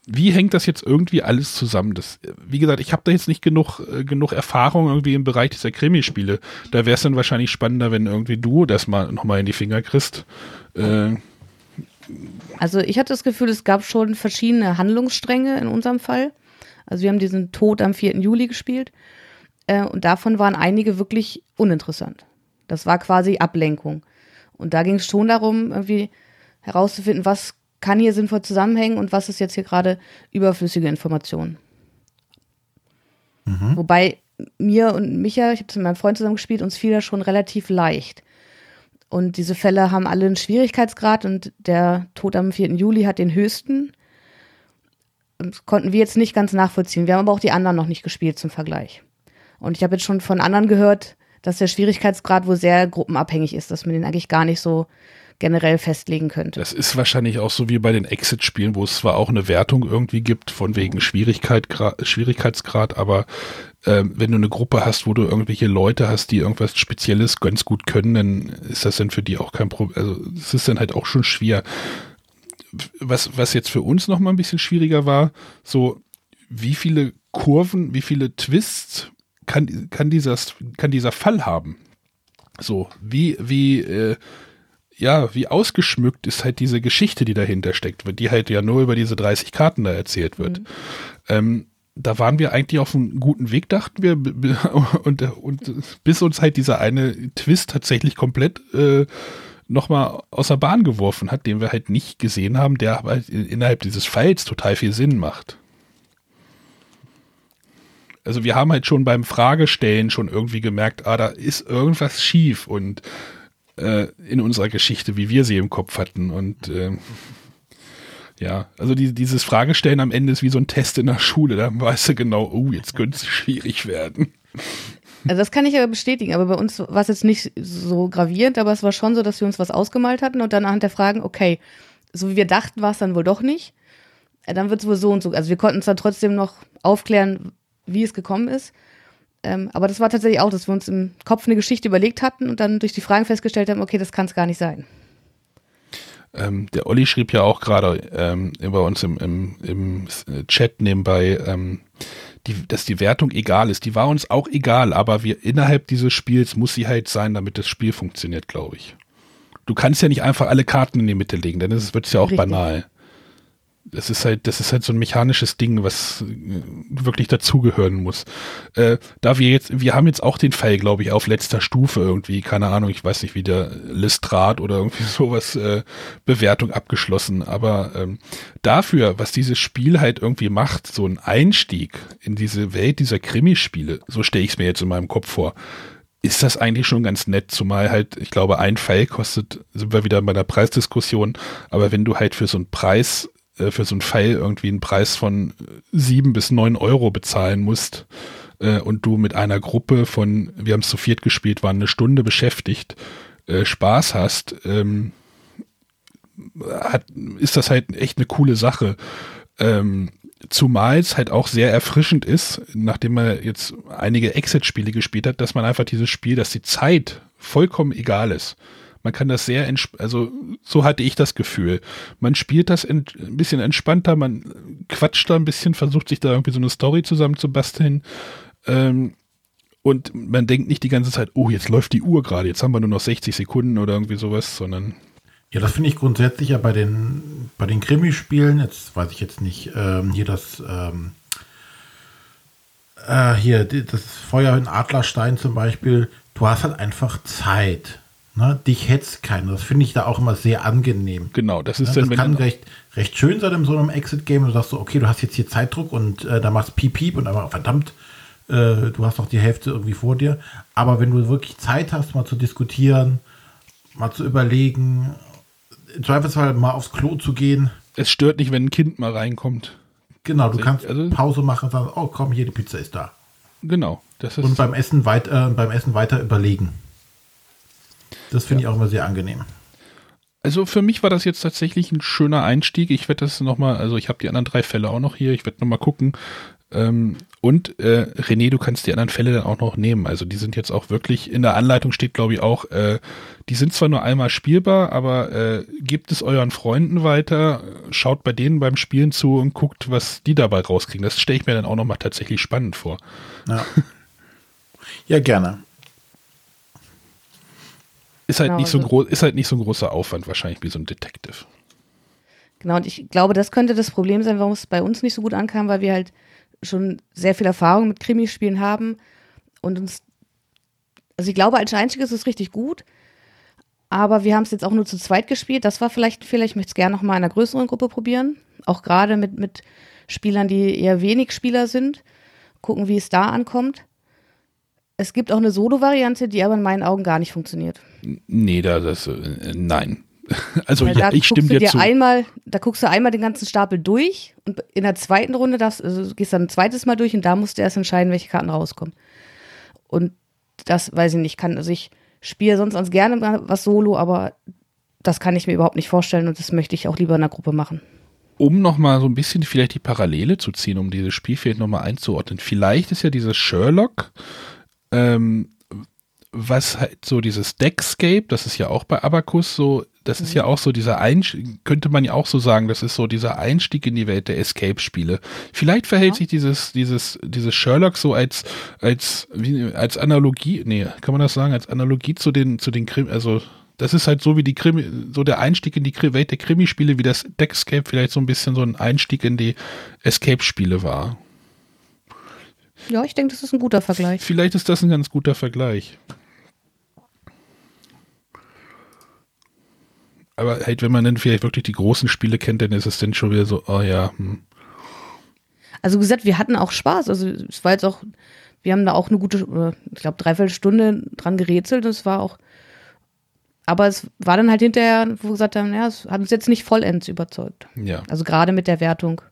wie hängt das jetzt irgendwie alles zusammen? Das, wie gesagt, ich habe da jetzt nicht genug, äh, genug Erfahrung irgendwie im Bereich dieser Krimispiele. Da wäre es dann wahrscheinlich spannender, wenn irgendwie du das mal nochmal in die Finger kriegst. Äh, also ich hatte das Gefühl, es gab schon verschiedene Handlungsstränge in unserem Fall. Also wir haben diesen Tod am 4. Juli gespielt äh, und davon waren einige wirklich uninteressant. Das war quasi Ablenkung. Und da ging es schon darum, irgendwie herauszufinden, was kann hier sinnvoll zusammenhängen und was ist jetzt hier gerade überflüssige Information. Mhm. Wobei mir und Micha, ich habe es mit meinem Freund zusammen gespielt, uns fiel das schon relativ leicht. Und diese Fälle haben alle einen Schwierigkeitsgrad und der Tod am 4. Juli hat den höchsten. Das konnten wir jetzt nicht ganz nachvollziehen. Wir haben aber auch die anderen noch nicht gespielt zum Vergleich. Und ich habe jetzt schon von anderen gehört, dass der Schwierigkeitsgrad wohl sehr gruppenabhängig ist, dass man den eigentlich gar nicht so generell festlegen könnte. Das ist wahrscheinlich auch so wie bei den Exit-Spielen, wo es zwar auch eine Wertung irgendwie gibt, von wegen Schwierigkeit, Schwierigkeitsgrad, aber äh, wenn du eine Gruppe hast, wo du irgendwelche Leute hast, die irgendwas Spezielles ganz gut können, dann ist das dann für die auch kein Problem. Also es ist dann halt auch schon schwer. Was, was jetzt für uns noch mal ein bisschen schwieriger war, so wie viele Kurven, wie viele Twists kann, kann, dieser, kann dieser Fall haben? So, wie, wie, äh, ja, wie ausgeschmückt ist halt diese Geschichte, die dahinter steckt, die halt ja nur über diese 30 Karten da erzählt wird. Mhm. Ähm, da waren wir eigentlich auf einem guten Weg, dachten wir, und, und bis uns halt dieser eine Twist tatsächlich komplett äh, nochmal aus der Bahn geworfen hat, den wir halt nicht gesehen haben, der aber halt innerhalb dieses Falls total viel Sinn macht. Also wir haben halt schon beim Fragestellen schon irgendwie gemerkt, ah, da ist irgendwas schief und äh, in unserer Geschichte, wie wir sie im Kopf hatten. Und äh, ja, also die, dieses Fragestellen am Ende ist wie so ein Test in der Schule. Da weißt du genau, oh, jetzt könnte es schwierig werden. Also das kann ich aber bestätigen, aber bei uns war es jetzt nicht so gravierend, aber es war schon so, dass wir uns was ausgemalt hatten und dann anhand der Fragen, okay, so wie wir dachten, war es dann wohl doch nicht. Dann wird es wohl so und so. Also wir konnten es dann trotzdem noch aufklären, wie es gekommen ist. Ähm, aber das war tatsächlich auch, dass wir uns im Kopf eine Geschichte überlegt hatten und dann durch die Fragen festgestellt haben, okay, das kann es gar nicht sein. Ähm, der Olli schrieb ja auch gerade ähm, bei uns im, im, im Chat nebenbei, ähm, die, dass die Wertung egal ist. Die war uns auch egal, aber wir innerhalb dieses Spiels muss sie halt sein, damit das Spiel funktioniert, glaube ich. Du kannst ja nicht einfach alle Karten in die Mitte legen, denn es wird ja auch Richtig. banal das ist halt, das ist halt so ein mechanisches Ding, was äh, wirklich dazugehören muss. Äh, da wir jetzt, wir haben jetzt auch den Fall, glaube ich, auf letzter Stufe irgendwie, keine Ahnung, ich weiß nicht, wie der Listrat oder irgendwie sowas äh, Bewertung abgeschlossen. Aber ähm, dafür, was dieses Spiel halt irgendwie macht, so ein Einstieg in diese Welt dieser Krimispiele, so stelle ich es mir jetzt in meinem Kopf vor, ist das eigentlich schon ganz nett, zumal halt, ich glaube, ein Pfeil kostet, sind wir wieder bei der Preisdiskussion, aber wenn du halt für so einen Preis äh, für so einen Pfeil irgendwie einen Preis von sieben bis neun Euro bezahlen musst äh, und du mit einer Gruppe von, wir haben es zu viert gespielt, waren eine Stunde beschäftigt, äh, Spaß hast, ähm, hat, ist das halt echt eine coole Sache. Ähm, zumal es halt auch sehr erfrischend ist, nachdem man jetzt einige Exit-Spiele gespielt hat, dass man einfach dieses Spiel, dass die Zeit vollkommen egal ist. Man kann das sehr, also so hatte ich das Gefühl. Man spielt das ein bisschen entspannter, man quatscht da ein bisschen, versucht sich da irgendwie so eine Story zusammenzubasteln. Ähm, und man denkt nicht die ganze Zeit, oh, jetzt läuft die Uhr gerade, jetzt haben wir nur noch 60 Sekunden oder irgendwie sowas, sondern. Ja, das finde ich grundsätzlich ja bei den, bei den Krimispielen, jetzt weiß ich jetzt nicht, ähm, hier das, ähm, äh, hier, das Feuer in Adlerstein zum Beispiel, du hast halt einfach Zeit. Ne, dich hetzt keiner. Das finde ich da auch immer sehr angenehm. Genau, das ist ja, das kann recht, recht schön sein in so einem Exit-Game. Du sagst so, okay, du hast jetzt hier Zeitdruck und äh, da machst piep piep und aber verdammt, äh, du hast doch die Hälfte irgendwie vor dir. Aber wenn du wirklich Zeit hast, mal zu diskutieren, mal zu überlegen, im Zweifelsfall mal aufs Klo zu gehen. Es stört nicht, wenn ein Kind mal reinkommt. Genau, du Also, kannst also- Pause machen und sagen, oh komm, hier die Pizza ist da. Genau. Das ist Und beim Essen, weit, äh, beim Essen weiter überlegen. Das finde ich auch immer sehr angenehm. Also für mich war das jetzt tatsächlich ein schöner Einstieg. Ich werde das nochmal, also ich habe die anderen drei Fälle auch noch hier. Ich werde nochmal gucken. Ähm, und äh, René, du kannst die anderen Fälle dann auch noch nehmen. Also die sind jetzt auch wirklich, in der Anleitung steht glaube ich auch, äh, die sind zwar nur einmal spielbar, aber äh, gebt es euren Freunden weiter, schaut bei denen beim Spielen zu und guckt, was die dabei rauskriegen. Das stelle ich mir dann auch nochmal tatsächlich spannend vor. Ja, ja gerne. Ist halt, Genau, nicht so also- groß, ist halt nicht so ein großer Aufwand wahrscheinlich wie so ein Detective. Genau, und ich glaube, das könnte das Problem sein, warum es bei uns nicht so gut ankam, weil wir halt schon sehr viel Erfahrung mit Krimispielen haben und uns, also ich glaube, als Einstieg ist es richtig gut, aber wir haben es jetzt auch nur zu zweit gespielt. Das war vielleicht ein Fehler. Ich möchte es gerne noch mal in einer größeren Gruppe probieren, auch gerade mit, mit Spielern, die eher wenig Spieler sind, gucken, wie es da ankommt. Es gibt auch eine Solo-Variante, die aber in meinen Augen gar nicht funktioniert. Nee, da das äh, nein. Also Weil ja, ich stimme du dir zu. Einmal, da guckst du einmal den ganzen Stapel durch und in der zweiten Runde darfst, also du gehst dann ein zweites Mal durch und da musst du erst entscheiden, welche Karten rauskommen. Und das weiß ich nicht, kann, also ich spiele sonst ganz gerne was solo, aber das kann ich mir überhaupt nicht vorstellen und das möchte ich auch lieber in der Gruppe machen. um nochmal so ein bisschen vielleicht die Parallele zu ziehen, um dieses Spiel vielleicht nochmal einzuordnen. Vielleicht ist ja dieses Sherlock, ähm, was halt so dieses Deckscape, das ist ja auch bei Abacus so, das ist ja auch so dieser Einstieg, könnte man ja auch so sagen, das ist so dieser Einstieg in die Welt der Escape-Spiele. Vielleicht verhält Ja. sich dieses, dieses, dieses Sherlock so als, als, wie, als Analogie, nee, kann man das sagen, als Analogie zu den, zu den Krim, also das ist halt so wie die Krimi, so der Einstieg in die Kri- Welt der Krimispiele, wie das Deckscape vielleicht so ein bisschen so ein Einstieg in die Escape-Spiele war. Ja, ich denke, das ist ein guter Vergleich. Vielleicht ist das ein ganz guter Vergleich. Aber halt, wenn man dann vielleicht wirklich die großen Spiele kennt, dann ist es dann schon wieder so, oh ja, hm. Also gesagt, wir hatten auch Spaß. Also es war jetzt auch, wir haben da auch eine gute, ich glaube, dreiviertel Stunde dran gerätselt. Das war auch, aber es war dann halt hinterher, wo wir gesagt haben, ja, es hat uns jetzt nicht vollends überzeugt. ja. Also gerade mit der Wertung.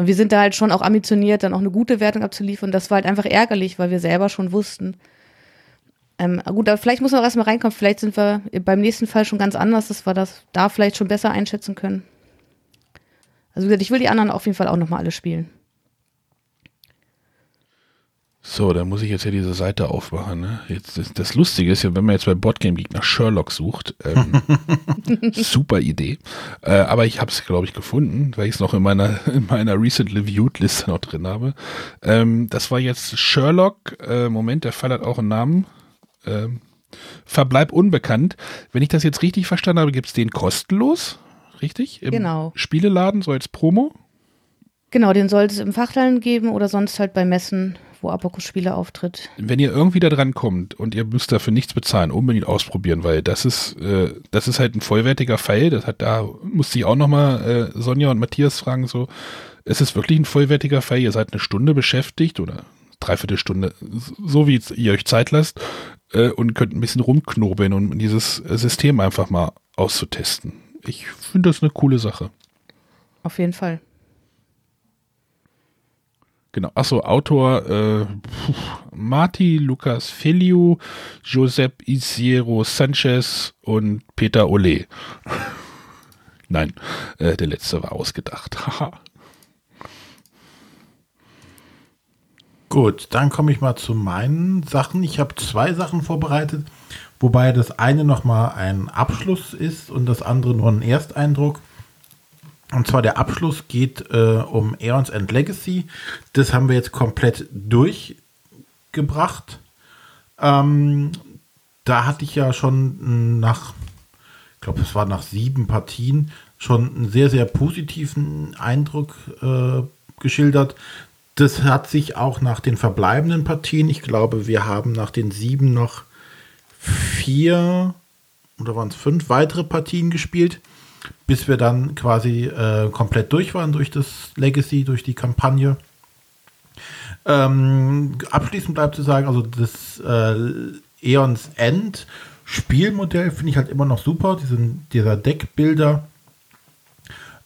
Und wir sind da halt schon auch ambitioniert, dann auch eine gute Wertung abzuliefern. Das war halt einfach ärgerlich, weil wir selber schon wussten. Ähm, gut, aber vielleicht muss man auch erstmal reinkommen. Vielleicht sind wir beim nächsten Fall schon ganz anders, dass wir das da vielleicht schon besser einschätzen können. Also wie gesagt, ich will die anderen auf jeden Fall auch nochmal alle spielen. So, dann muss ich jetzt ja diese Seite aufmachen. Ne? Jetzt, das, das Lustige ist ja, wenn man jetzt bei Boardgame Geek nach Sherlock sucht, ähm, super Idee. Äh, aber ich habe es, glaube ich, gefunden, weil ich es noch in meiner, in meiner Recently Viewed Liste noch drin habe. Ähm, das war jetzt Sherlock. Äh, Moment, der Fall hat auch einen Namen. Ähm, Verbleib unbekannt. Wenn ich das jetzt richtig verstanden habe, gibt es den kostenlos, richtig? Im Genau. Spieleladen, so als Promo. Genau, den sollte es im Fachhandel geben oder sonst halt bei Messen, wo Abakus-Spiele auftritt. wenn ihr irgendwie da dran kommt und ihr müsst dafür nichts bezahlen, unbedingt ausprobieren, weil das ist, äh, das ist halt ein vollwertiger Fall. Das hat da musste ich auch nochmal äh, Sonja und Matthias fragen, so, es ist wirklich ein vollwertiger Fall. Ihr seid eine Stunde beschäftigt oder dreiviertel Stunde, so wie ihr euch Zeit lasst äh, und könnt ein bisschen rumknobeln, um dieses System einfach mal auszutesten. Ich finde das eine coole Sache. Auf jeden Fall. Genau. Achso, Autor äh, Marti, Lucas Feliu, Josep Isiero Sanchez und Peter Ole. Nein, äh, der letzte war ausgedacht. Gut, dann komme ich mal zu meinen Sachen. Ich habe zwei Sachen vorbereitet, wobei das eine nochmal ein Abschluss ist und das andere nur ein Ersteindruck. Und zwar der Abschluss geht äh, um Aeons and Legacy. Das haben wir jetzt komplett durchgebracht. Ähm, da hatte ich ja schon nach, ich glaube, es war nach sieben Partien, schon einen sehr, sehr positiven Eindruck äh, geschildert. Das hat sich auch nach den verbleibenden Partien, ich glaube, wir haben nach den sieben noch vier oder waren es fünf weitere Partien gespielt, bis wir dann quasi äh, komplett durch waren durch das Legacy, durch die Kampagne. Ähm, abschließend bleibt zu sagen, also das äh, Eons End Spielmodell finde ich halt immer noch super, diesen, dieser Deckbilder,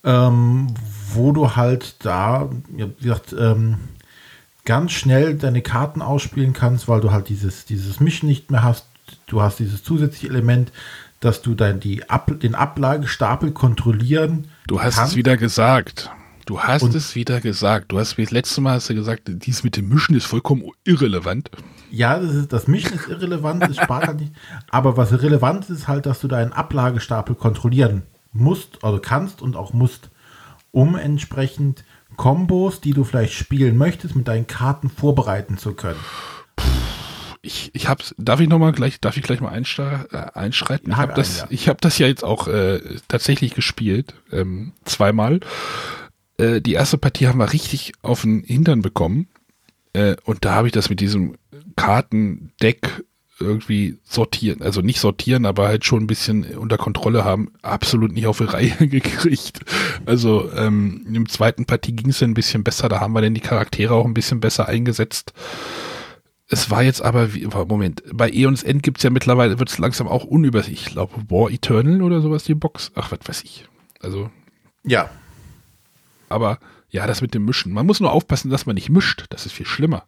ähm, wo du halt da, wie gesagt, ähm, ganz schnell deine Karten ausspielen kannst, weil du halt dieses, dieses Mischen nicht mehr hast. Du hast dieses zusätzliche Element, dass du dann die Ab den Ablagestapel kontrollieren Du hast kannst. es wieder gesagt. Du hast Und- es wieder gesagt. Du hast wie das letzte Mal hast du gesagt, dies mit dem Mischen ist vollkommen irrelevant. Ja, das, ist, das Mischen ist irrelevant, es spart halt nicht. Aber was relevant ist, ist halt, dass du deinen Ablagestapel kontrollieren musst, also kannst und auch musst, um entsprechend Kombos, die du vielleicht spielen möchtest, mit deinen Karten vorbereiten zu können. Ich, ich hab's, darf ich noch mal gleich, darf ich gleich mal äh, einschreiten? Ich habe das, ein, ja. ich habe das ja jetzt auch äh, tatsächlich gespielt, ähm, zweimal. Äh, die erste Partie haben wir richtig auf den Hintern bekommen. Äh, und da habe ich das mit diesem Kartendeck irgendwie sortieren, also nicht sortieren, aber halt schon ein bisschen unter Kontrolle haben, absolut nicht auf die Reihe gekriegt. Also ähm, im zweiten Partie ging es ein bisschen besser, da haben wir dann die Charaktere auch ein bisschen besser eingesetzt. Es war jetzt aber, wie, Moment, bei Eons End gibt es ja mittlerweile, wird es langsam auch unübersichtlich. Ich glaube, War Eternal oder sowas, die Box. Ach, was weiß ich. Also, Ja, aber ja, das mit dem Mischen. Man muss nur aufpassen, dass man nicht mischt. Das ist viel schlimmer.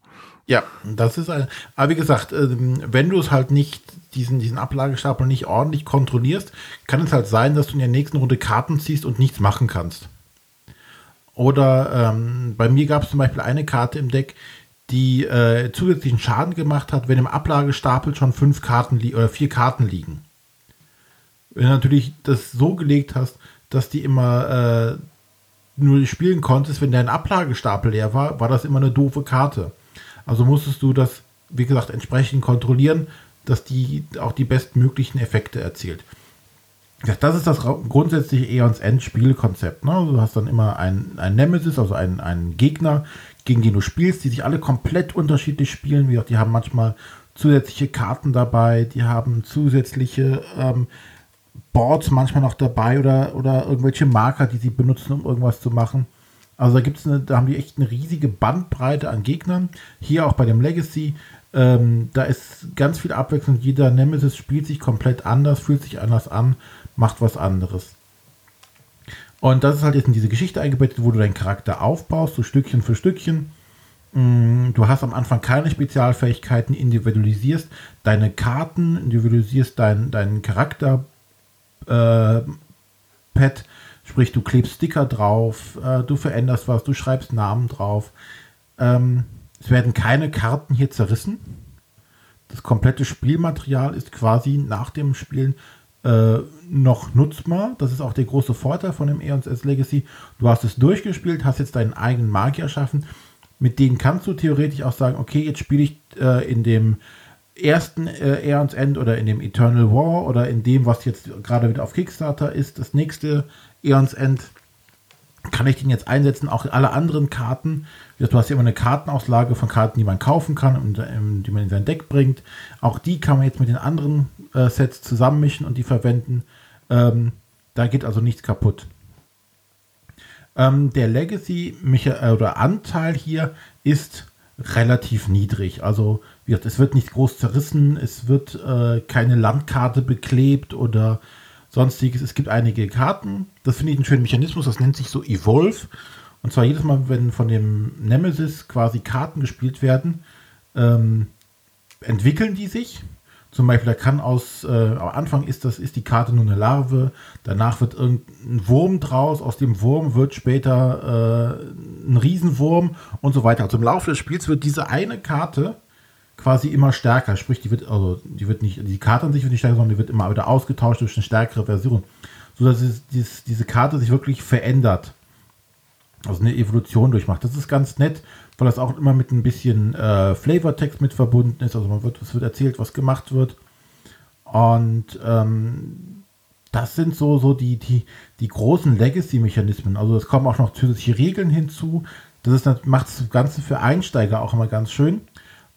Ja, das ist ein. Aber wie gesagt, ähm, wenn du es halt nicht, diesen, diesen Ablagestapel nicht ordentlich kontrollierst, kann es halt sein, dass du in der nächsten Runde Karten ziehst und nichts machen kannst. Oder ähm, bei mir gab es zum Beispiel eine Karte im Deck, die äh, zusätzlichen Schaden gemacht hat, wenn im Ablagestapel schon fünf Karten oder vier Karten liegen. Wenn du natürlich das so gelegt hast, dass die immer äh, nur spielen konntest, wenn dein Ablagestapel leer war, war das immer eine doofe Karte. Also musstest du das, wie gesagt, entsprechend kontrollieren, dass die auch die bestmöglichen Effekte erzielt. Ja, das ist das grundsätzliche Eons End Spielkonzept. Ne? Du hast dann immer einen, Nemesis, also einen, einen Gegner, gegen den du spielst, die sich alle komplett unterschiedlich spielen. Wie gesagt, die haben manchmal zusätzliche Karten dabei, die haben zusätzliche ähm, Boards manchmal noch dabei oder, oder irgendwelche Marker, die sie benutzen, um irgendwas zu machen. Also da gibt's eine, da haben die echt eine riesige Bandbreite an Gegnern. Hier auch bei dem Legacy, ähm, da ist ganz viel Abwechslung. Jeder Nemesis spielt sich komplett anders, fühlt sich anders an, macht was anderes. Und das ist halt jetzt in diese Geschichte eingebettet, wo du deinen Charakter aufbaust, so Stückchen für Stückchen. Mm, Du hast am Anfang keine Spezialfähigkeiten, individualisierst deine Karten, individualisierst deinen deinen Charakter äh, sprich du klebst Sticker drauf, äh, du veränderst was, du schreibst Namen drauf. Ähm, es werden keine Karten hier zerrissen. Das komplette Spielmaterial ist quasi nach dem Spielen äh, noch nutzbar. Das ist auch der große Vorteil von dem Eons S Legacy. Du hast es durchgespielt, hast jetzt deinen eigenen Magier erschaffen. Mit denen kannst du theoretisch auch sagen, okay, jetzt spiele ich äh, in dem ersten äh, Aeons End oder in dem Eternal War oder in dem, was jetzt gerade wieder auf Kickstarter ist, das nächste Aeons End, kann ich den jetzt einsetzen, auch alle anderen Karten. Du hast ja immer eine Kartenauslage von Karten, die man kaufen kann und ähm, die man in sein Deck bringt. Auch die kann man jetzt mit den anderen äh, Sets zusammenmischen und die verwenden. Ähm, da geht also nichts kaputt. Ähm, der Legacy Micha- äh, oder Anteil hier ist relativ niedrig. Also es wird nicht groß zerrissen, es wird äh, keine Landkarte beklebt oder sonstiges. Es gibt einige Karten. Das finde ich einen schönen Mechanismus. Das nennt sich so Evolve. Und zwar jedes Mal, wenn von dem Nemesis quasi Karten gespielt werden, ähm, entwickeln die sich. Zum Beispiel, da kann aus, äh, am Anfang ist das, ist die Karte nur eine Larve, danach wird irgendein Wurm draus, aus dem Wurm wird später äh, ein Riesenwurm und so weiter. Also im Laufe des Spiels wird diese eine Karte quasi immer stärker. Sprich, die wird, also die wird nicht, die Karte an sich wird nicht stärker, sondern die wird immer wieder ausgetauscht durch eine stärkere Version. Sodass es, dies, diese Karte sich wirklich verändert. Also eine Evolution durchmacht. Das ist ganz nett, weil das auch immer mit ein bisschen äh, Flavortext mit verbunden ist. Also man wird, es wird erzählt, was gemacht wird. Und ähm, das sind so, so die, die, die großen Legacy-Mechanismen. Also es kommen auch noch zusätzliche Regeln hinzu. Das macht das Ganze für Einsteiger auch immer ganz schön,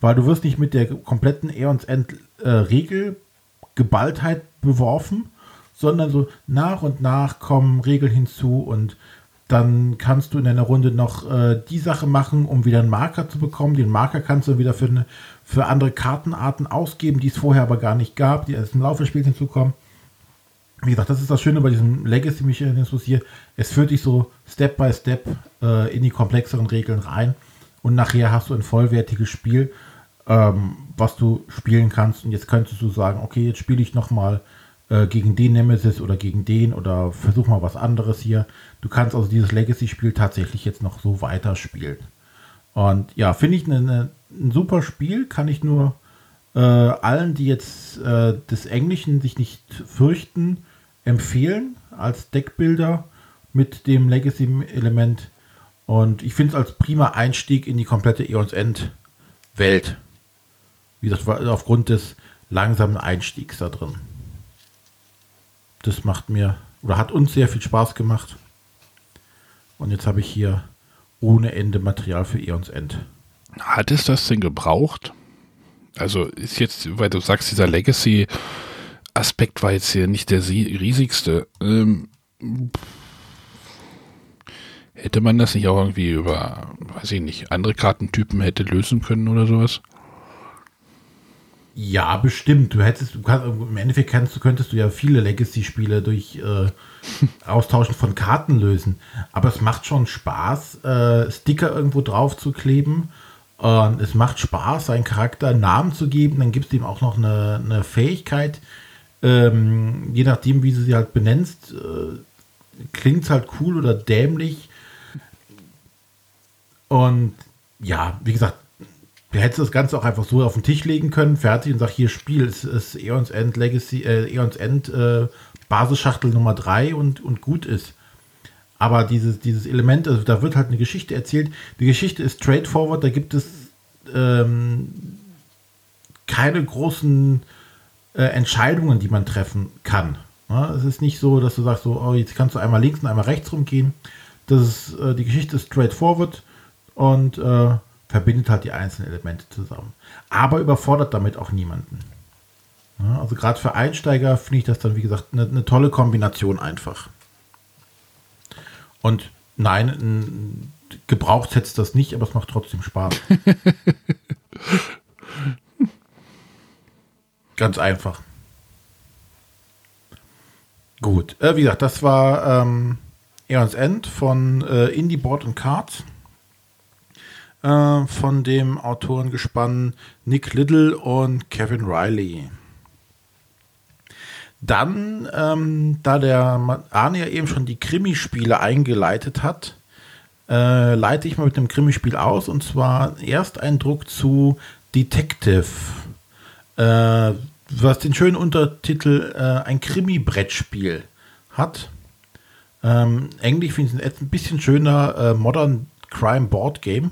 weil du wirst nicht mit der kompletten Aeons End äh, Regelgeballtheit beworfen, sondern so nach und nach kommen Regeln hinzu und Dann kannst du in einer Runde noch äh, die Sache machen, um wieder einen Marker zu bekommen. Den Marker kannst du wieder für, eine, für andere Kartenarten ausgeben, die es vorher aber gar nicht gab, die erst im Laufe des Spiels hinzukommen. Wie gesagt, das ist das Schöne bei diesem Legacy-Mechanismus hier. Es führt dich so Step by Step äh, in die komplexeren Regeln rein. Und nachher hast du ein vollwertiges Spiel, ähm, was du spielen kannst. Und jetzt könntest du sagen, okay, jetzt spiele ich nochmal mal äh, gegen den Nemesis oder gegen den oder versuch mal was anderes hier. Du kannst also dieses Legacy-Spiel tatsächlich jetzt noch so weiterspielen. Und ja, finde ich eine, eine, ein super Spiel, kann ich nur äh, allen, die jetzt äh, des Englischen sich nicht fürchten, empfehlen als Deckbilder mit dem Legacy-Element. Und ich finde es als prima Einstieg in die komplette Eons End Welt. Wie gesagt, aufgrund des langsamen Einstiegs da drin das macht mir oder hat uns sehr viel Spaß gemacht. Und jetzt habe ich hier ohne Ende Material für Eons End. Hat es das denn gebraucht? Also ist jetzt, weil du sagst, dieser Legacy-Aspekt war jetzt hier nicht der riesigste. Ähm, hätte man das nicht auch irgendwie über, weiß ich nicht, andere Kartentypen hätte lösen können oder sowas? Ja, bestimmt. Du hättest, du kannst, im Endeffekt kannst, könntest du ja viele Legacy-Spiele durch äh, Austauschen von Karten lösen. Aber es macht schon Spaß, äh, Sticker irgendwo drauf zu kleben. Und es macht Spaß, seinen Charakter einen Namen zu geben. Dann gibt es ihm auch noch eine, eine Fähigkeit. Ähm, je nachdem, wie du sie halt benennst, äh, klingt es halt cool oder dämlich. Und ja, wie gesagt, Du hättest das Ganze auch einfach so auf den Tisch legen können, fertig und sag hier Spiel, es ist Eons End Legacy, äh, Eons End äh, Basisschachtel Nummer 3 und, und gut ist. Aber dieses, dieses Element, also da wird halt eine Geschichte erzählt. Die Geschichte ist straightforward, da gibt es ähm, keine großen äh, Entscheidungen, die man treffen kann. Ja, es ist nicht so, dass du sagst, so, oh, jetzt kannst du einmal links und einmal rechts rumgehen. Das ist, äh, die Geschichte ist straightforward und äh, verbindet halt die einzelnen Elemente zusammen. Aber überfordert damit auch niemanden. Ja, also gerade für Einsteiger finde ich das dann, wie gesagt, eine, eine tolle Kombination einfach. Und nein, gebraucht hätte das nicht, aber es macht trotzdem Spaß. Ganz einfach. Gut, äh, wie gesagt, das war ähm, Eons End von äh, Indie Board and Cards äh, von dem Autorengespann Nick Little und Kevin Riley. Dann, ähm, da der Arne ja eben schon die Krimispiele eingeleitet hat, äh, leite ich mal mit einem Krimispiel aus und zwar erst ein Druck zu Detective, äh, was den schönen Untertitel äh, ein Krimi-Brettspiel hat. Ähm, Englisch finde ich es ein bisschen schöner äh, Modern Crime Board Game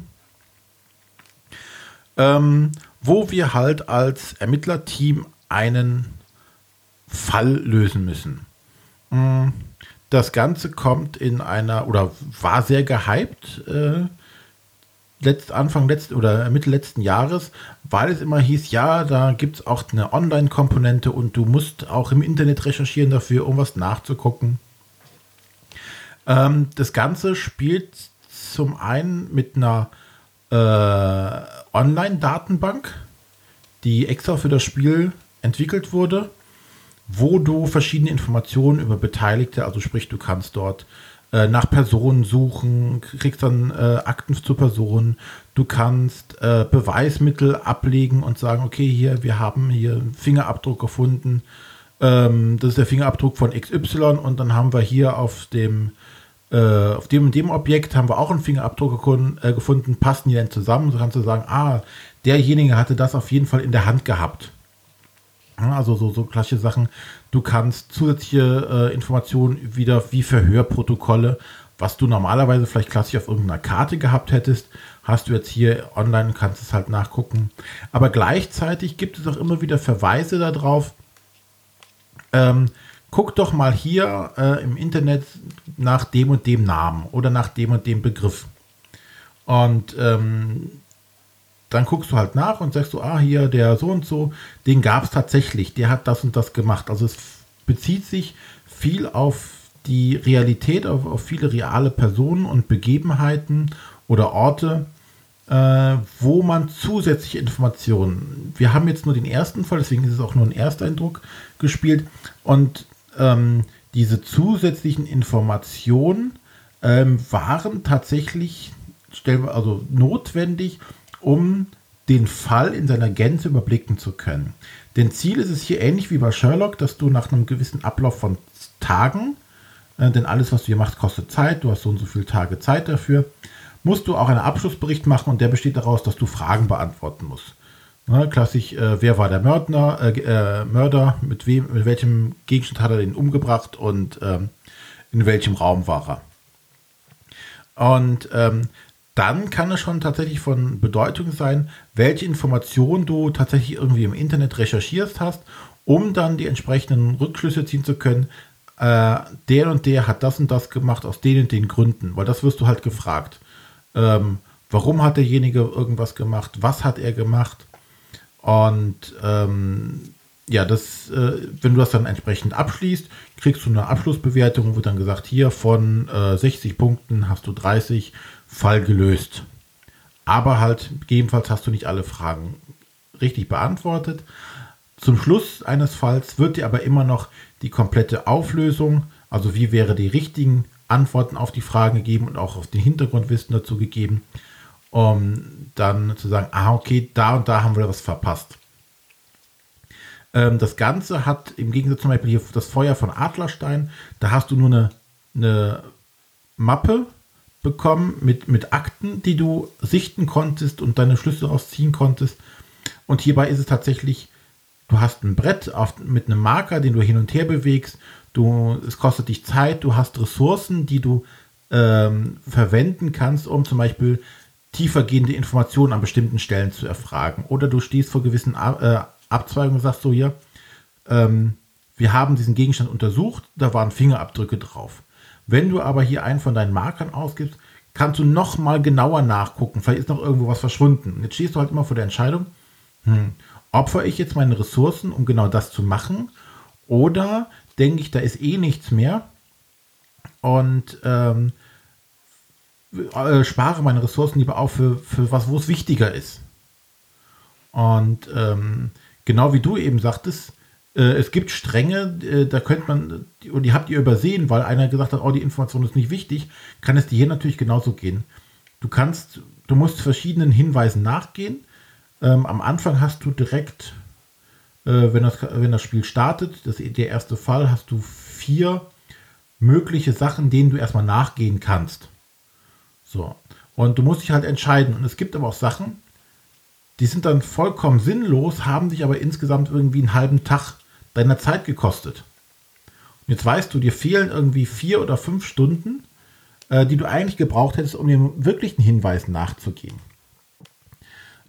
ähm, wo wir halt als Ermittlerteam einen Fall lösen müssen. Mm, das Ganze kommt in einer oder war sehr gehypt äh, letzt, Anfang letzten oder Mitte letzten Jahres, weil es immer hieß, ja, da gibt es auch eine Online-Komponente und du musst auch im Internet recherchieren dafür, um was nachzugucken. Ähm, das Ganze spielt zum einen mit einer äh, Online-Datenbank, die extra für das Spiel entwickelt wurde, wo du verschiedene Informationen über Beteiligte, also sprich, du kannst dort äh, nach Personen suchen, kriegst dann äh, Akten zur Person, du kannst äh, Beweismittel ablegen und sagen, okay, hier, wir haben hier einen Fingerabdruck gefunden, ähm, das ist der Fingerabdruck von XY und dann haben wir hier auf dem äh, auf dem dem Objekt haben wir auch einen Fingerabdruck gefunden, äh, gefunden passen die denn zusammen? So kannst du sagen, ah, derjenige hatte das auf jeden Fall in der Hand gehabt. Also so, so klassische Sachen. Du kannst zusätzliche äh, Informationen wieder wie Verhörprotokolle, was du normalerweise vielleicht klassisch auf irgendeiner Karte gehabt hättest, hast du jetzt hier online und kannst es halt nachgucken. Aber gleichzeitig gibt es auch immer wieder Verweise darauf, ähm, guck doch mal hier äh, im Internet nach dem und dem Namen oder nach dem und dem Begriff. Und ähm, dann guckst du halt nach und sagst du, ah, hier der so und so, den gab es tatsächlich, der hat das und das gemacht. Also es bezieht sich viel auf die Realität auf, auf viele reale Personen und Begebenheiten oder Orte, äh, wo man zusätzliche Informationen. Wir haben jetzt nur den ersten Fall, deswegen ist es auch nur ein Ersteindruck gespielt. Und ähm, diese zusätzlichen Informationen ähm, waren tatsächlich also notwendig, um den Fall in seiner Gänze überblicken zu können. Denn Ziel ist es hier ähnlich wie bei Sherlock, dass du nach einem gewissen Ablauf von Tagen, äh, denn alles, was du hier machst, kostet Zeit, du hast so und so viele Tage Zeit dafür, musst du auch einen Abschlussbericht machen und der besteht daraus, dass du Fragen beantworten musst. Ne, klassisch, äh, wer war der Mörder, äh, äh, Mörder mit, wem, mit welchem Gegenstand hat er den umgebracht und ähm, in welchem Raum war er. Und ähm, dann kann es schon tatsächlich von Bedeutung sein, welche Informationen du tatsächlich irgendwie im Internet recherchierst hast, um dann die entsprechenden Rückschlüsse ziehen zu können. Äh, der und der hat das und das gemacht aus den und den Gründen, weil das wirst du halt gefragt. Ähm, warum hat derjenige irgendwas gemacht? Was hat er gemacht? Und ähm, ja, das, äh, wenn du das dann entsprechend abschließt, kriegst du eine Abschlussbewertung, wo dann gesagt, hier von äh, 60 Punkten hast du 30 Fall gelöst. Aber halt, gegebenenfalls hast du nicht alle Fragen richtig beantwortet. Zum Schluss eines Falls wird dir aber immer noch die komplette Auflösung, also wie wäre die richtigen Antworten auf die Fragen gegeben und auch auf den Hintergrundwissen dazu gegeben, um dann zu sagen, ah, okay, da und da haben wir was verpasst. Ähm, das Ganze hat im Gegensatz zum Beispiel hier das Feuer von Adlerstein, da hast du nur eine, eine Mappe bekommen mit, mit Akten, die du sichten konntest und deine Schlüsse rausziehen konntest. Und hierbei ist es tatsächlich, du hast ein Brett auf, mit einem Marker, den du hin und her bewegst. Du, es kostet dich Zeit, du hast Ressourcen, die du ähm, verwenden kannst, um zum Beispiel tiefergehende Informationen an bestimmten Stellen zu erfragen. Oder du stehst vor gewissen äh, Abzweigungen und sagst so hier, ähm, wir haben diesen Gegenstand untersucht, da waren Fingerabdrücke drauf. Wenn du aber hier einen von deinen Markern ausgibst, kannst du noch mal genauer nachgucken. Vielleicht ist noch irgendwo was verschwunden. Und jetzt stehst du halt immer vor der Entscheidung, hm, opfer ich jetzt meine Ressourcen, um genau das zu machen? Oder denke ich, da ist eh nichts mehr und ähm, äh, spare meine Ressourcen lieber auf für, für was, wo es wichtiger ist. Und ähm, genau wie du eben sagtest, äh, es gibt Stränge, äh, da könnte man, und die habt ihr übersehen, weil einer gesagt hat, oh, die Information ist nicht wichtig, kann es dir hier natürlich genauso gehen. Du kannst, du musst verschiedenen Hinweisen nachgehen. Ähm, am Anfang hast du direkt, äh, wenn, das, wenn das Spiel startet, das der erste Fall, hast du vier mögliche Sachen, denen du erstmal nachgehen kannst. So. Und du musst dich halt entscheiden. Und es gibt aber auch Sachen, die sind dann vollkommen sinnlos, haben dich aber insgesamt irgendwie einen halben Tag deiner Zeit gekostet. Und jetzt weißt du, dir fehlen irgendwie vier oder fünf Stunden, äh, die du eigentlich gebraucht hättest, um dem wirklichen Hinweis nachzugehen.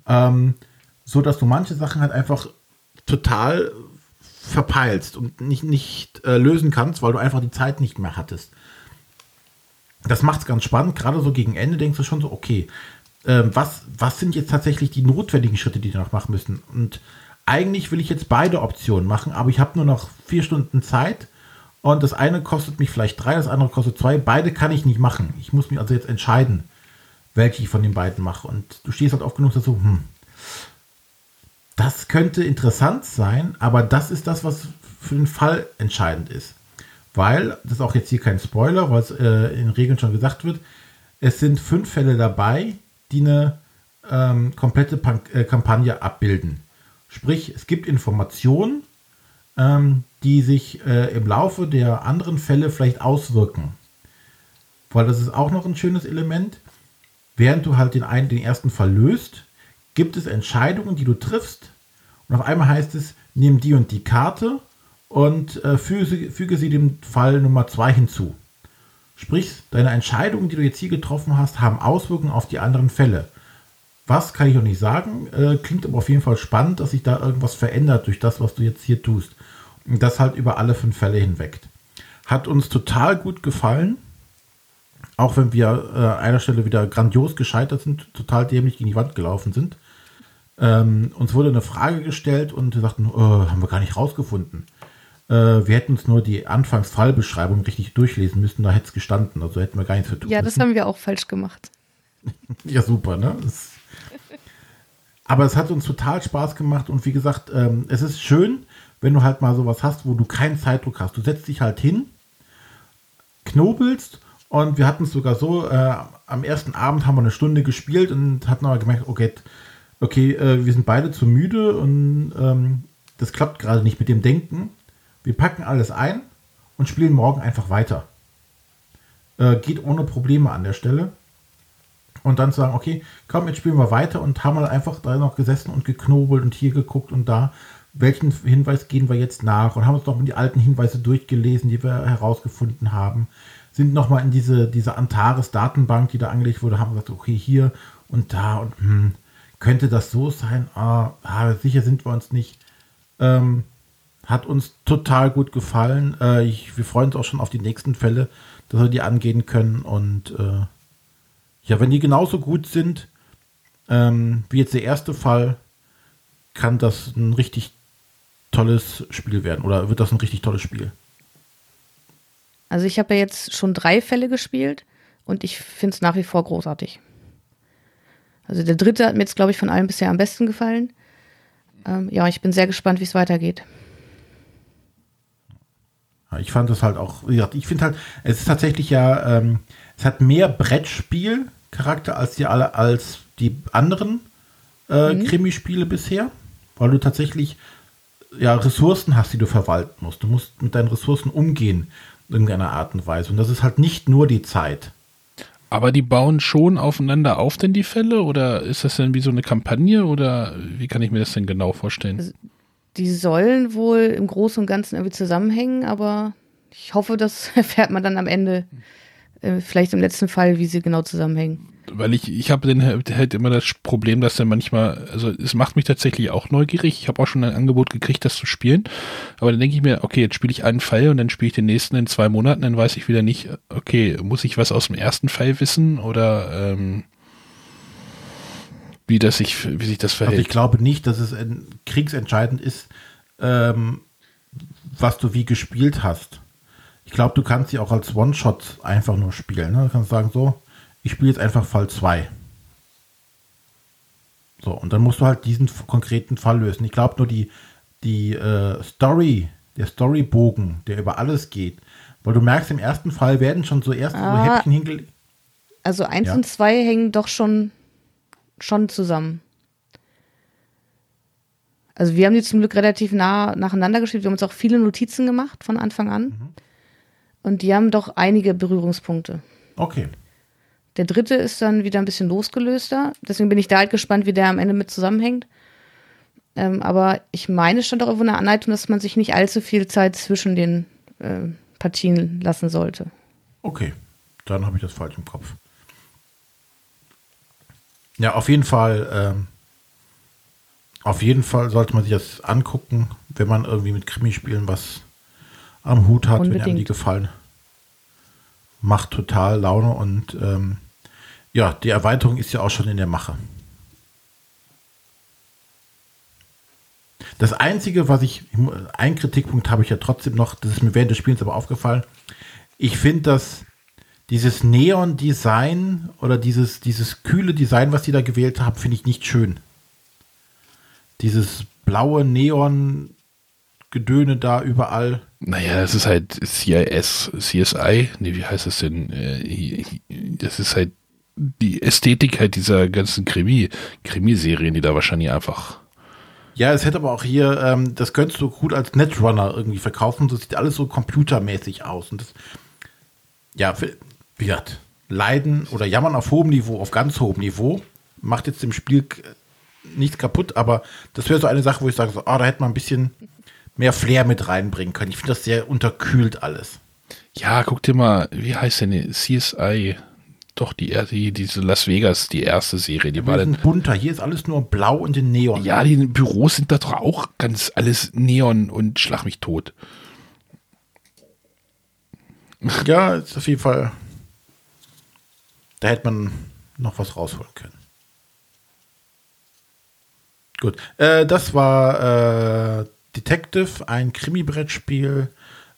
Ähm, so dass du manche Sachen halt einfach total verpeilst und nicht, nicht äh, lösen kannst, weil du einfach die Zeit nicht mehr hattest. Das macht es ganz spannend. Gerade so gegen Ende denkst du schon so, okay, äh, was, was sind jetzt tatsächlich die notwendigen Schritte, die noch machen müssen? Und eigentlich will ich jetzt beide Optionen machen, aber ich habe nur noch vier Stunden Zeit und das eine kostet mich vielleicht drei, das andere kostet zwei. Beide kann ich nicht machen. Ich muss mich also jetzt entscheiden, welche ich von den beiden mache. Und du stehst halt oft genug dazu, hm, das könnte interessant sein, aber das ist das, was für den Fall entscheidend ist. Weil, das ist auch jetzt hier kein Spoiler, weil es äh, in Regeln schon gesagt wird, es sind fünf Fälle dabei, die eine ähm, komplette Pan äh, Kampagne abbilden. Sprich, es gibt Informationen, ähm, die sich äh, im Laufe der anderen Fälle vielleicht auswirken. Weil das ist auch noch ein schönes Element. Während du halt den, einen, den ersten Fall löst, gibt es Entscheidungen, die du triffst. Und auf einmal heißt es, nimm die und die Karte und äh, füge, füge sie dem Fall Nummer 2 hinzu. Sprich, deine Entscheidungen, die du jetzt hier getroffen hast, haben Auswirkungen auf die anderen Fälle. Was kann ich noch nicht sagen, äh, klingt aber auf jeden Fall spannend, dass sich da irgendwas verändert durch das, was du jetzt hier tust. Und das halt über alle fünf Fälle hinweg. Hat uns total gut gefallen. Auch wenn wir äh, an einer Stelle wieder grandios gescheitert sind, total dämlich gegen die Wand gelaufen sind. Ähm, uns wurde eine Frage gestellt und wir sagten, oh, haben wir gar nicht rausgefunden. Äh, wir hätten uns nur die Anfangsfallbeschreibung richtig durchlesen müssen, da hätte es gestanden. Also hätten wir gar nichts für tun Ja, das haben wir auch falsch gemacht. ja, super, ne? Das aber es hat uns total Spaß gemacht und wie gesagt, ähm, es ist schön, wenn du halt mal sowas hast, wo du keinen Zeitdruck hast. Du setzt dich halt hin, knobelst und wir hatten es sogar so, äh, am ersten Abend haben wir eine Stunde gespielt und hatten aber gemerkt, okay, okay äh, wir sind beide zu müde und ähm, das klappt gerade nicht mit dem Denken. Wir packen alles ein und spielen morgen einfach weiter. Äh, geht ohne Probleme an der Stelle. Und dann zu sagen, okay, komm, jetzt spielen wir weiter und haben halt einfach da noch gesessen und geknobelt und hier geguckt und da. Welchen Hinweis gehen wir jetzt nach? Und haben uns noch die alten Hinweise durchgelesen, die wir herausgefunden haben. Sind nochmal in diese, diese Antares-Datenbank, die da angelegt wurde, haben gesagt, okay, hier und da und hm, könnte das so sein? Ah, ah, sicher sind wir uns nicht. Ähm, hat uns total gut gefallen. Äh, ich, wir freuen uns auch schon auf die nächsten Fälle, dass wir die angehen können. Und äh, ja, wenn die genauso gut sind ähm, wie jetzt der erste Fall, kann das ein richtig tolles Spiel werden. Oder wird das ein richtig tolles Spiel? Also ich habe ja jetzt schon drei Fälle gespielt und ich finde es nach wie vor großartig. Also der dritte hat mir jetzt, glaube ich, von allen bisher am besten gefallen. Ähm, ja, ich bin sehr gespannt, wie es weitergeht. Ich fand es halt auch, wie gesagt, ich finde halt, es ist tatsächlich ja, ähm, es hat mehr Brettspiel-Charakter als die alle, als die anderen äh, mhm. Krimispiele bisher, weil du tatsächlich ja Ressourcen hast, die du verwalten musst. Du musst mit deinen Ressourcen umgehen in irgendeiner Art und Weise. Und das ist halt nicht nur die Zeit. Aber die bauen schon aufeinander auf denn die Fälle oder ist das denn wie so eine Kampagne oder wie kann ich mir das denn genau vorstellen? Also die sollen wohl im Großen und Ganzen irgendwie zusammenhängen, aber ich hoffe, das erfährt man dann am Ende, äh, vielleicht im letzten Fall, wie sie genau zusammenhängen. Weil ich, ich habe den halt immer das Problem, dass dann manchmal, also es macht mich tatsächlich auch neugierig. Ich habe auch schon ein Angebot gekriegt, das zu spielen. Aber dann denke ich mir, okay, jetzt spiele ich einen Fall und dann spiele ich den nächsten in zwei Monaten, dann weiß ich wieder nicht, okay, muss ich was aus dem ersten Fall wissen oder ähm, wie, das sich, wie sich das verhält. Also ich glaube nicht, dass es kriegsentscheidend ist, ähm, was du wie gespielt hast. Ich glaube, du kannst sie auch als One-Shot einfach nur spielen. Ne? Du kannst sagen, so, ich spiele jetzt einfach Fall 2. So, und dann musst du halt diesen konkreten Fall lösen. Ich glaube nur die, die äh, Story, der Storybogen, der über alles geht, weil du merkst, im ersten Fall werden schon so erste ah, so Häppchen hingelegt. Also 1 ja. und 2 hängen doch schon schon zusammen. Also wir haben die zum Glück relativ nah nacheinander geschrieben. Wir haben uns auch viele Notizen gemacht von Anfang an. Mhm. Und die haben doch einige Berührungspunkte. Okay. Der dritte ist dann wieder ein bisschen losgelöster. Deswegen bin ich da halt gespannt, wie der am Ende mit zusammenhängt. Ähm, aber ich meine, es stand auch irgendwo eine Anleitung, dass man sich nicht allzu viel Zeit zwischen den äh, Partien lassen sollte. Okay, dann habe ich das falsch im Kopf. Ja, auf jeden Fall. Ähm, auf jeden Fall sollte man sich das angucken, wenn man irgendwie mit Krimispielen was am Hut hat, Unbedingt. wenn einem die gefallen. Macht total Laune und ähm, ja, die Erweiterung ist ja auch schon in der Mache. Das Einzige, was ich, ein Kritikpunkt habe ich ja trotzdem noch, das ist mir während des Spiels aber aufgefallen. Ich finde, dass dieses Neon-Design oder dieses, dieses kühle Design, was die da gewählt haben, finde ich nicht schön. Dieses blaue Neon-Gedöne da überall. Naja, das ist halt CIS, CSI, nee, wie heißt das denn? Äh, das ist halt die Ästhetik halt dieser ganzen Krimi, Krimiserien, die da wahrscheinlich einfach. Ja, es hätte aber auch hier, ähm, das könntest du gut als Netrunner irgendwie verkaufen. Das sieht alles so computermäßig aus. Und das, ja, wie gesagt, leiden oder jammern auf hohem Niveau, auf ganz hohem Niveau, macht jetzt dem Spiel nichts kaputt, aber das wäre so eine Sache, wo ich sage, so, oh, da hätte man ein bisschen mehr Flair mit reinbringen können. Ich finde das sehr unterkühlt alles. Ja, guck dir mal, wie heißt denn die CSI? Doch, die, die, diese Las Vegas, die erste Serie, die ja, war dann. bunter, hier ist alles nur blau und in Neon. Ja, die Büros sind da doch auch ganz alles Neon und schlag mich tot. Ja, ist auf jeden Fall da hätte man noch was rausholen können. Gut, äh, das war äh, Detective, ein Krimi-Brettspiel,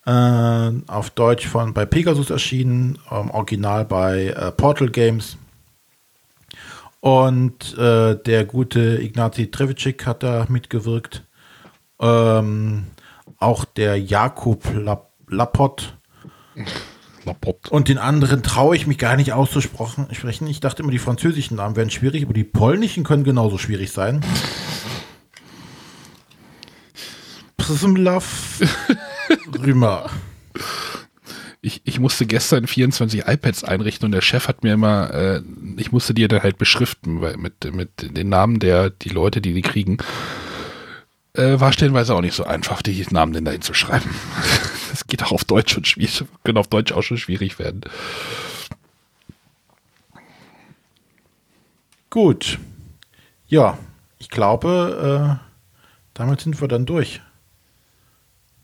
äh, auf Deutsch von bei Pegasus erschienen, ähm, original bei äh, Portal Games. Und äh, der gute Ignazi Trevicik hat da mitgewirkt. Ähm, auch der Jakub Lap Lapot. Lapot. Und den anderen traue ich mich gar nicht auszusprechen. Ich dachte immer, die französischen Namen wären schwierig, aber die polnischen können genauso schwierig sein. Prismlav Rümer. Ich, ich musste gestern 24 iPads einrichten und der Chef hat mir immer, äh, ich musste die dann halt beschriften, weil mit, mit den Namen der, die Leute, die die kriegen, äh, war stellenweise auch nicht so einfach, die Namen denn dahin zu Das geht auch auf Deutsch schon schwierig, können auf Deutsch auch schon schwierig werden. Gut. Ja, ich glaube, äh, damit sind wir dann durch.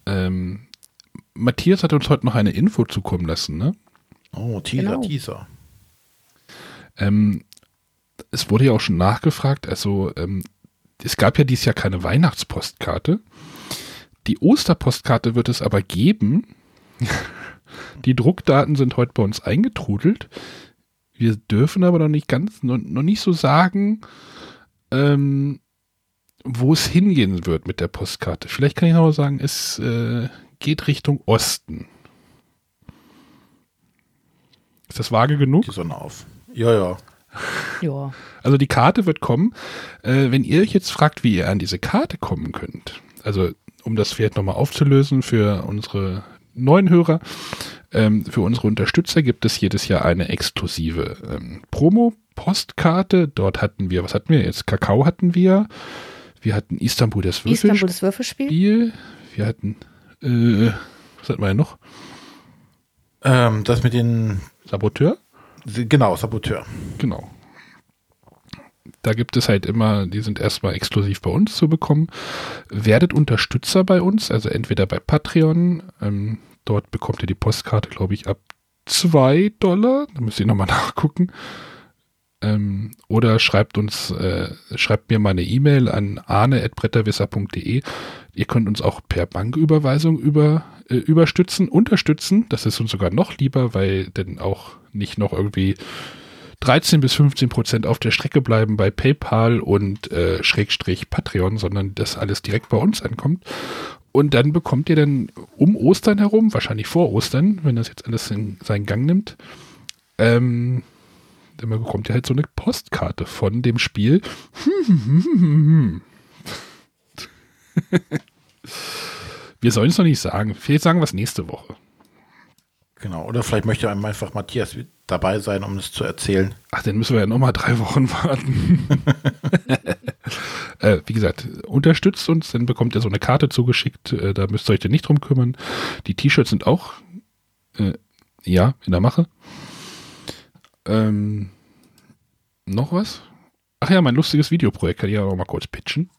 Ähm, Matthias hat uns heute noch eine Info zukommen lassen, ne? Oh, Teaser, Genau. Teaser. Ähm, es wurde ja auch schon nachgefragt, also ähm, es gab ja dieses Jahr keine Weihnachtspostkarte. Die Osterpostkarte wird es aber geben. Die Druckdaten sind heute bei uns eingetrudelt. Wir dürfen aber noch nicht ganz, noch, noch nicht so sagen, ähm, wo es hingehen wird mit der Postkarte. Vielleicht kann ich noch mal sagen, es äh, geht Richtung Osten. Ist das vage genug? Die Sonne auf. Ja, ja. Ja. Also die Karte wird kommen. Äh, wenn ihr euch jetzt fragt, wie ihr an diese Karte kommen könnt, also um das vielleicht nochmal aufzulösen für unsere neuen Hörer, ähm, für unsere Unterstützer gibt es jedes Jahr eine exklusive ähm, Promo-Postkarte. Dort hatten wir, was hatten wir jetzt? Kakao hatten wir. Wir hatten Istanbul das Istanbul Würfelspiel. das Würfelspiel. Wir hatten, äh, was hatten wir noch? Ähm, das mit den, Saboteur? genau, Saboteur. Genau. Da gibt es halt immer, die sind erstmal exklusiv bei uns zu bekommen. Werdet Unterstützer bei uns, also entweder bei Patreon, ähm, dort bekommt ihr die Postkarte, glaube ich, ab 2 Dollar. Da müsst ihr nochmal nachgucken. Ähm, oder schreibt uns, äh, schreibt mir mal eine E-Mail an arne.bretterwisser.de. Ihr könnt uns auch per Banküberweisung über, äh, überstützen, unterstützen. Das ist uns sogar noch lieber, weil dann auch nicht noch irgendwie 13 bis 15 Prozent auf der Strecke bleiben bei PayPal und äh, Schrägstrich Patreon, sondern das alles direkt bei uns ankommt. Und dann bekommt ihr dann um Ostern herum, wahrscheinlich vor Ostern, wenn das jetzt alles in seinen Gang nimmt, ähm, dann bekommt ihr halt so eine Postkarte von dem Spiel. Wir sollen es noch nicht sagen. Vielleicht sagen wir es nächste Woche. Genau. Oder vielleicht möchte einem einfach Matthias dabei sein, um es zu erzählen. Ach, dann müssen wir ja nochmal drei Wochen warten. äh, wie gesagt, unterstützt uns, dann bekommt ihr so eine Karte zugeschickt. Äh, da müsst ihr euch dann nicht drum kümmern. Die T-Shirts sind auch, äh, ja, in der Mache. Ähm, noch was? Ach ja, mein lustiges Videoprojekt kann ich ja noch mal kurz pitchen.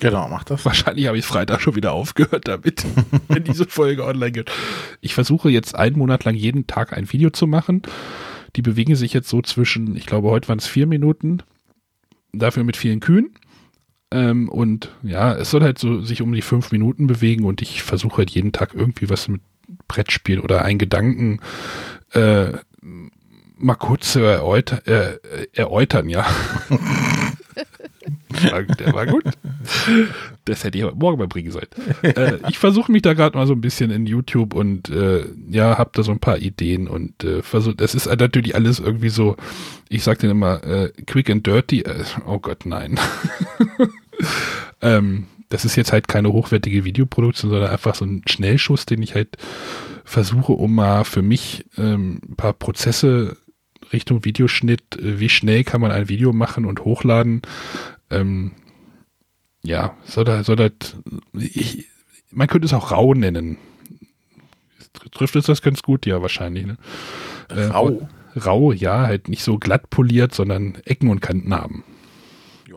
Genau, mach das. Wahrscheinlich habe ich Freitag schon wieder aufgehört damit, wenn diese Folge online geht. Ich versuche jetzt einen Monat lang jeden Tag ein Video zu machen. Die bewegen sich jetzt so zwischen, ich glaube, heute waren es vier Minuten, dafür mit vielen Kühen. Ähm, und ja, es soll halt so sich um die fünf Minuten bewegen und ich versuche halt jeden Tag irgendwie was mit Brettspiel oder einen Gedanken äh, mal kurz zu äh, erläutern, ja. Der- war gut. Das hätte ich aber morgen mal bringen sollen. Äh, ich versuche mich da gerade mal so ein bisschen in YouTube und äh, ja, habe da so ein paar Ideen und äh, versuche, das ist natürlich alles irgendwie so, ich sag denen immer, äh, quick and dirty. Äh, oh Gott, nein. ähm, das ist jetzt halt keine hochwertige Videoproduktion, sondern einfach so ein Schnellschuss, den ich halt versuche, um mal für mich ähm, ein paar Prozesse Richtung Videoschnitt, äh, wie schnell kann man ein Video machen und hochladen. Ähm, ja, soll da, soll das, ich, man könnte es auch rau nennen. Trifft es das ganz gut? Ja, wahrscheinlich. Ne? Äh, Rau. Rau, ja, halt nicht so glatt poliert, sondern Ecken und Kanten haben.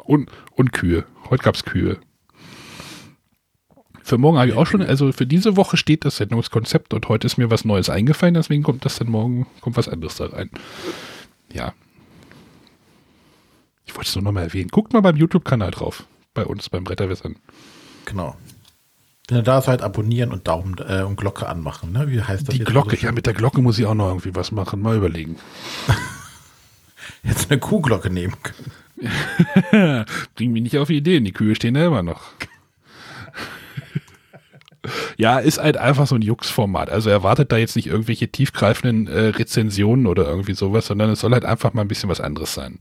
Und, und Kühe. Heute gab's Kühe. Für morgen habe ich auch schon, also für diese Woche steht das Sendungskonzept und heute ist mir was Neues eingefallen, deswegen kommt das dann morgen, kommt was anderes da rein. Ja. Ich wollte es nur nochmal erwähnen. Guckt mal beim YouTube-Kanal drauf. Bei uns, beim Bretterwässern. Genau. Wenn ihr da seid, abonnieren und Daumen äh, und Glocke anmachen. Ne? Wie heißt das Die? Glocke, Also ja, mit der Glocke muss ich auch noch irgendwie was machen. Mal überlegen. Jetzt eine Kuhglocke nehmen können. Bringen mich nicht auf Ideen. Die Kühe stehen ja immer noch. Ja, ist halt einfach so ein Jux-Format. Also erwartet da jetzt nicht irgendwelche tiefgreifenden äh, Rezensionen oder irgendwie sowas, sondern es soll halt einfach mal ein bisschen was anderes sein.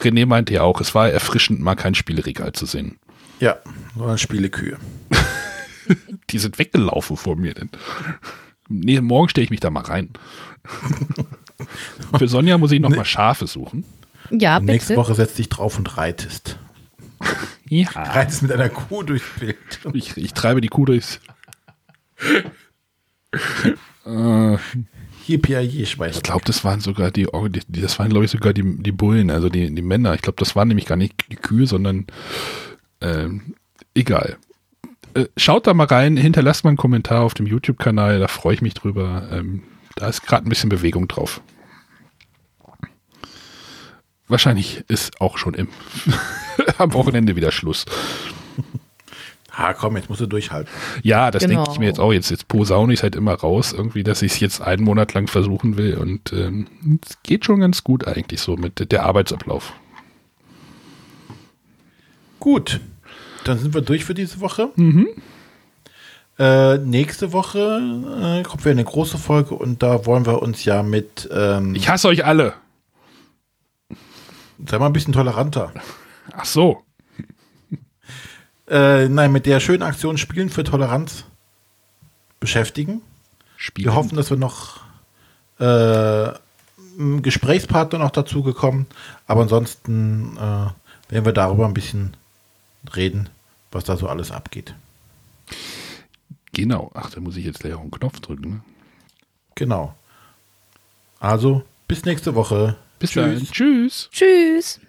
René meinte ja auch, es war erfrischend, mal kein Spielregal zu sehen. Ja, sondern Spielekühe. Die sind weggelaufen vor mir. Denn. Nee, morgen stelle ich mich da mal rein. Für Sonja muss ich noch mal Schafe suchen. Ja, Nächste bitte. Woche setzt dich drauf und reitest. Ja. Reitest mit einer Kuh durchs Bild. Ich, ich treibe die Kuh durchs. äh, ich glaube, das waren sogar die- das waren glaube ich sogar die, die Bullen, also die, die Männer. Ich glaube, das waren nämlich gar nicht die Kühe, sondern ähm, egal. Äh, schaut da mal rein, hinterlasst mal einen Kommentar auf dem YouTube-Kanal, da freue ich mich drüber. Ähm, da ist gerade ein bisschen Bewegung drauf. Wahrscheinlich ist auch schon im am Wochenende wieder Schluss. Ha, komm, jetzt musst du durchhalten. Ja, das Genau. denke ich mir jetzt auch. Jetzt, jetzt posaune ich halt immer raus, irgendwie, dass ich es jetzt einen Monat lang versuchen will. Und ähm, es geht schon ganz gut eigentlich so mit der Arbeitsablauf. Gut, dann sind wir durch für diese Woche. Mhm. Äh, nächste Woche äh, kommt wieder eine große Folge und da wollen wir uns ja mit, ähm, Ich hasse euch alle. Sei mal ein bisschen toleranter, Ach so. äh, nein, mit der schönen Aktion Spielen für Toleranz beschäftigen. Spielen. Wir hoffen, dass wir noch äh, einen Gesprächspartner noch dazu gekommen, aber ansonsten äh, werden wir darüber ein bisschen reden, was da so alles abgeht. Genau. Ach, da muss ich jetzt gleich auf den Knopf drücken. Ne? Genau. Also, bis nächste Woche. Bis dann. Tschüss. Tschüss.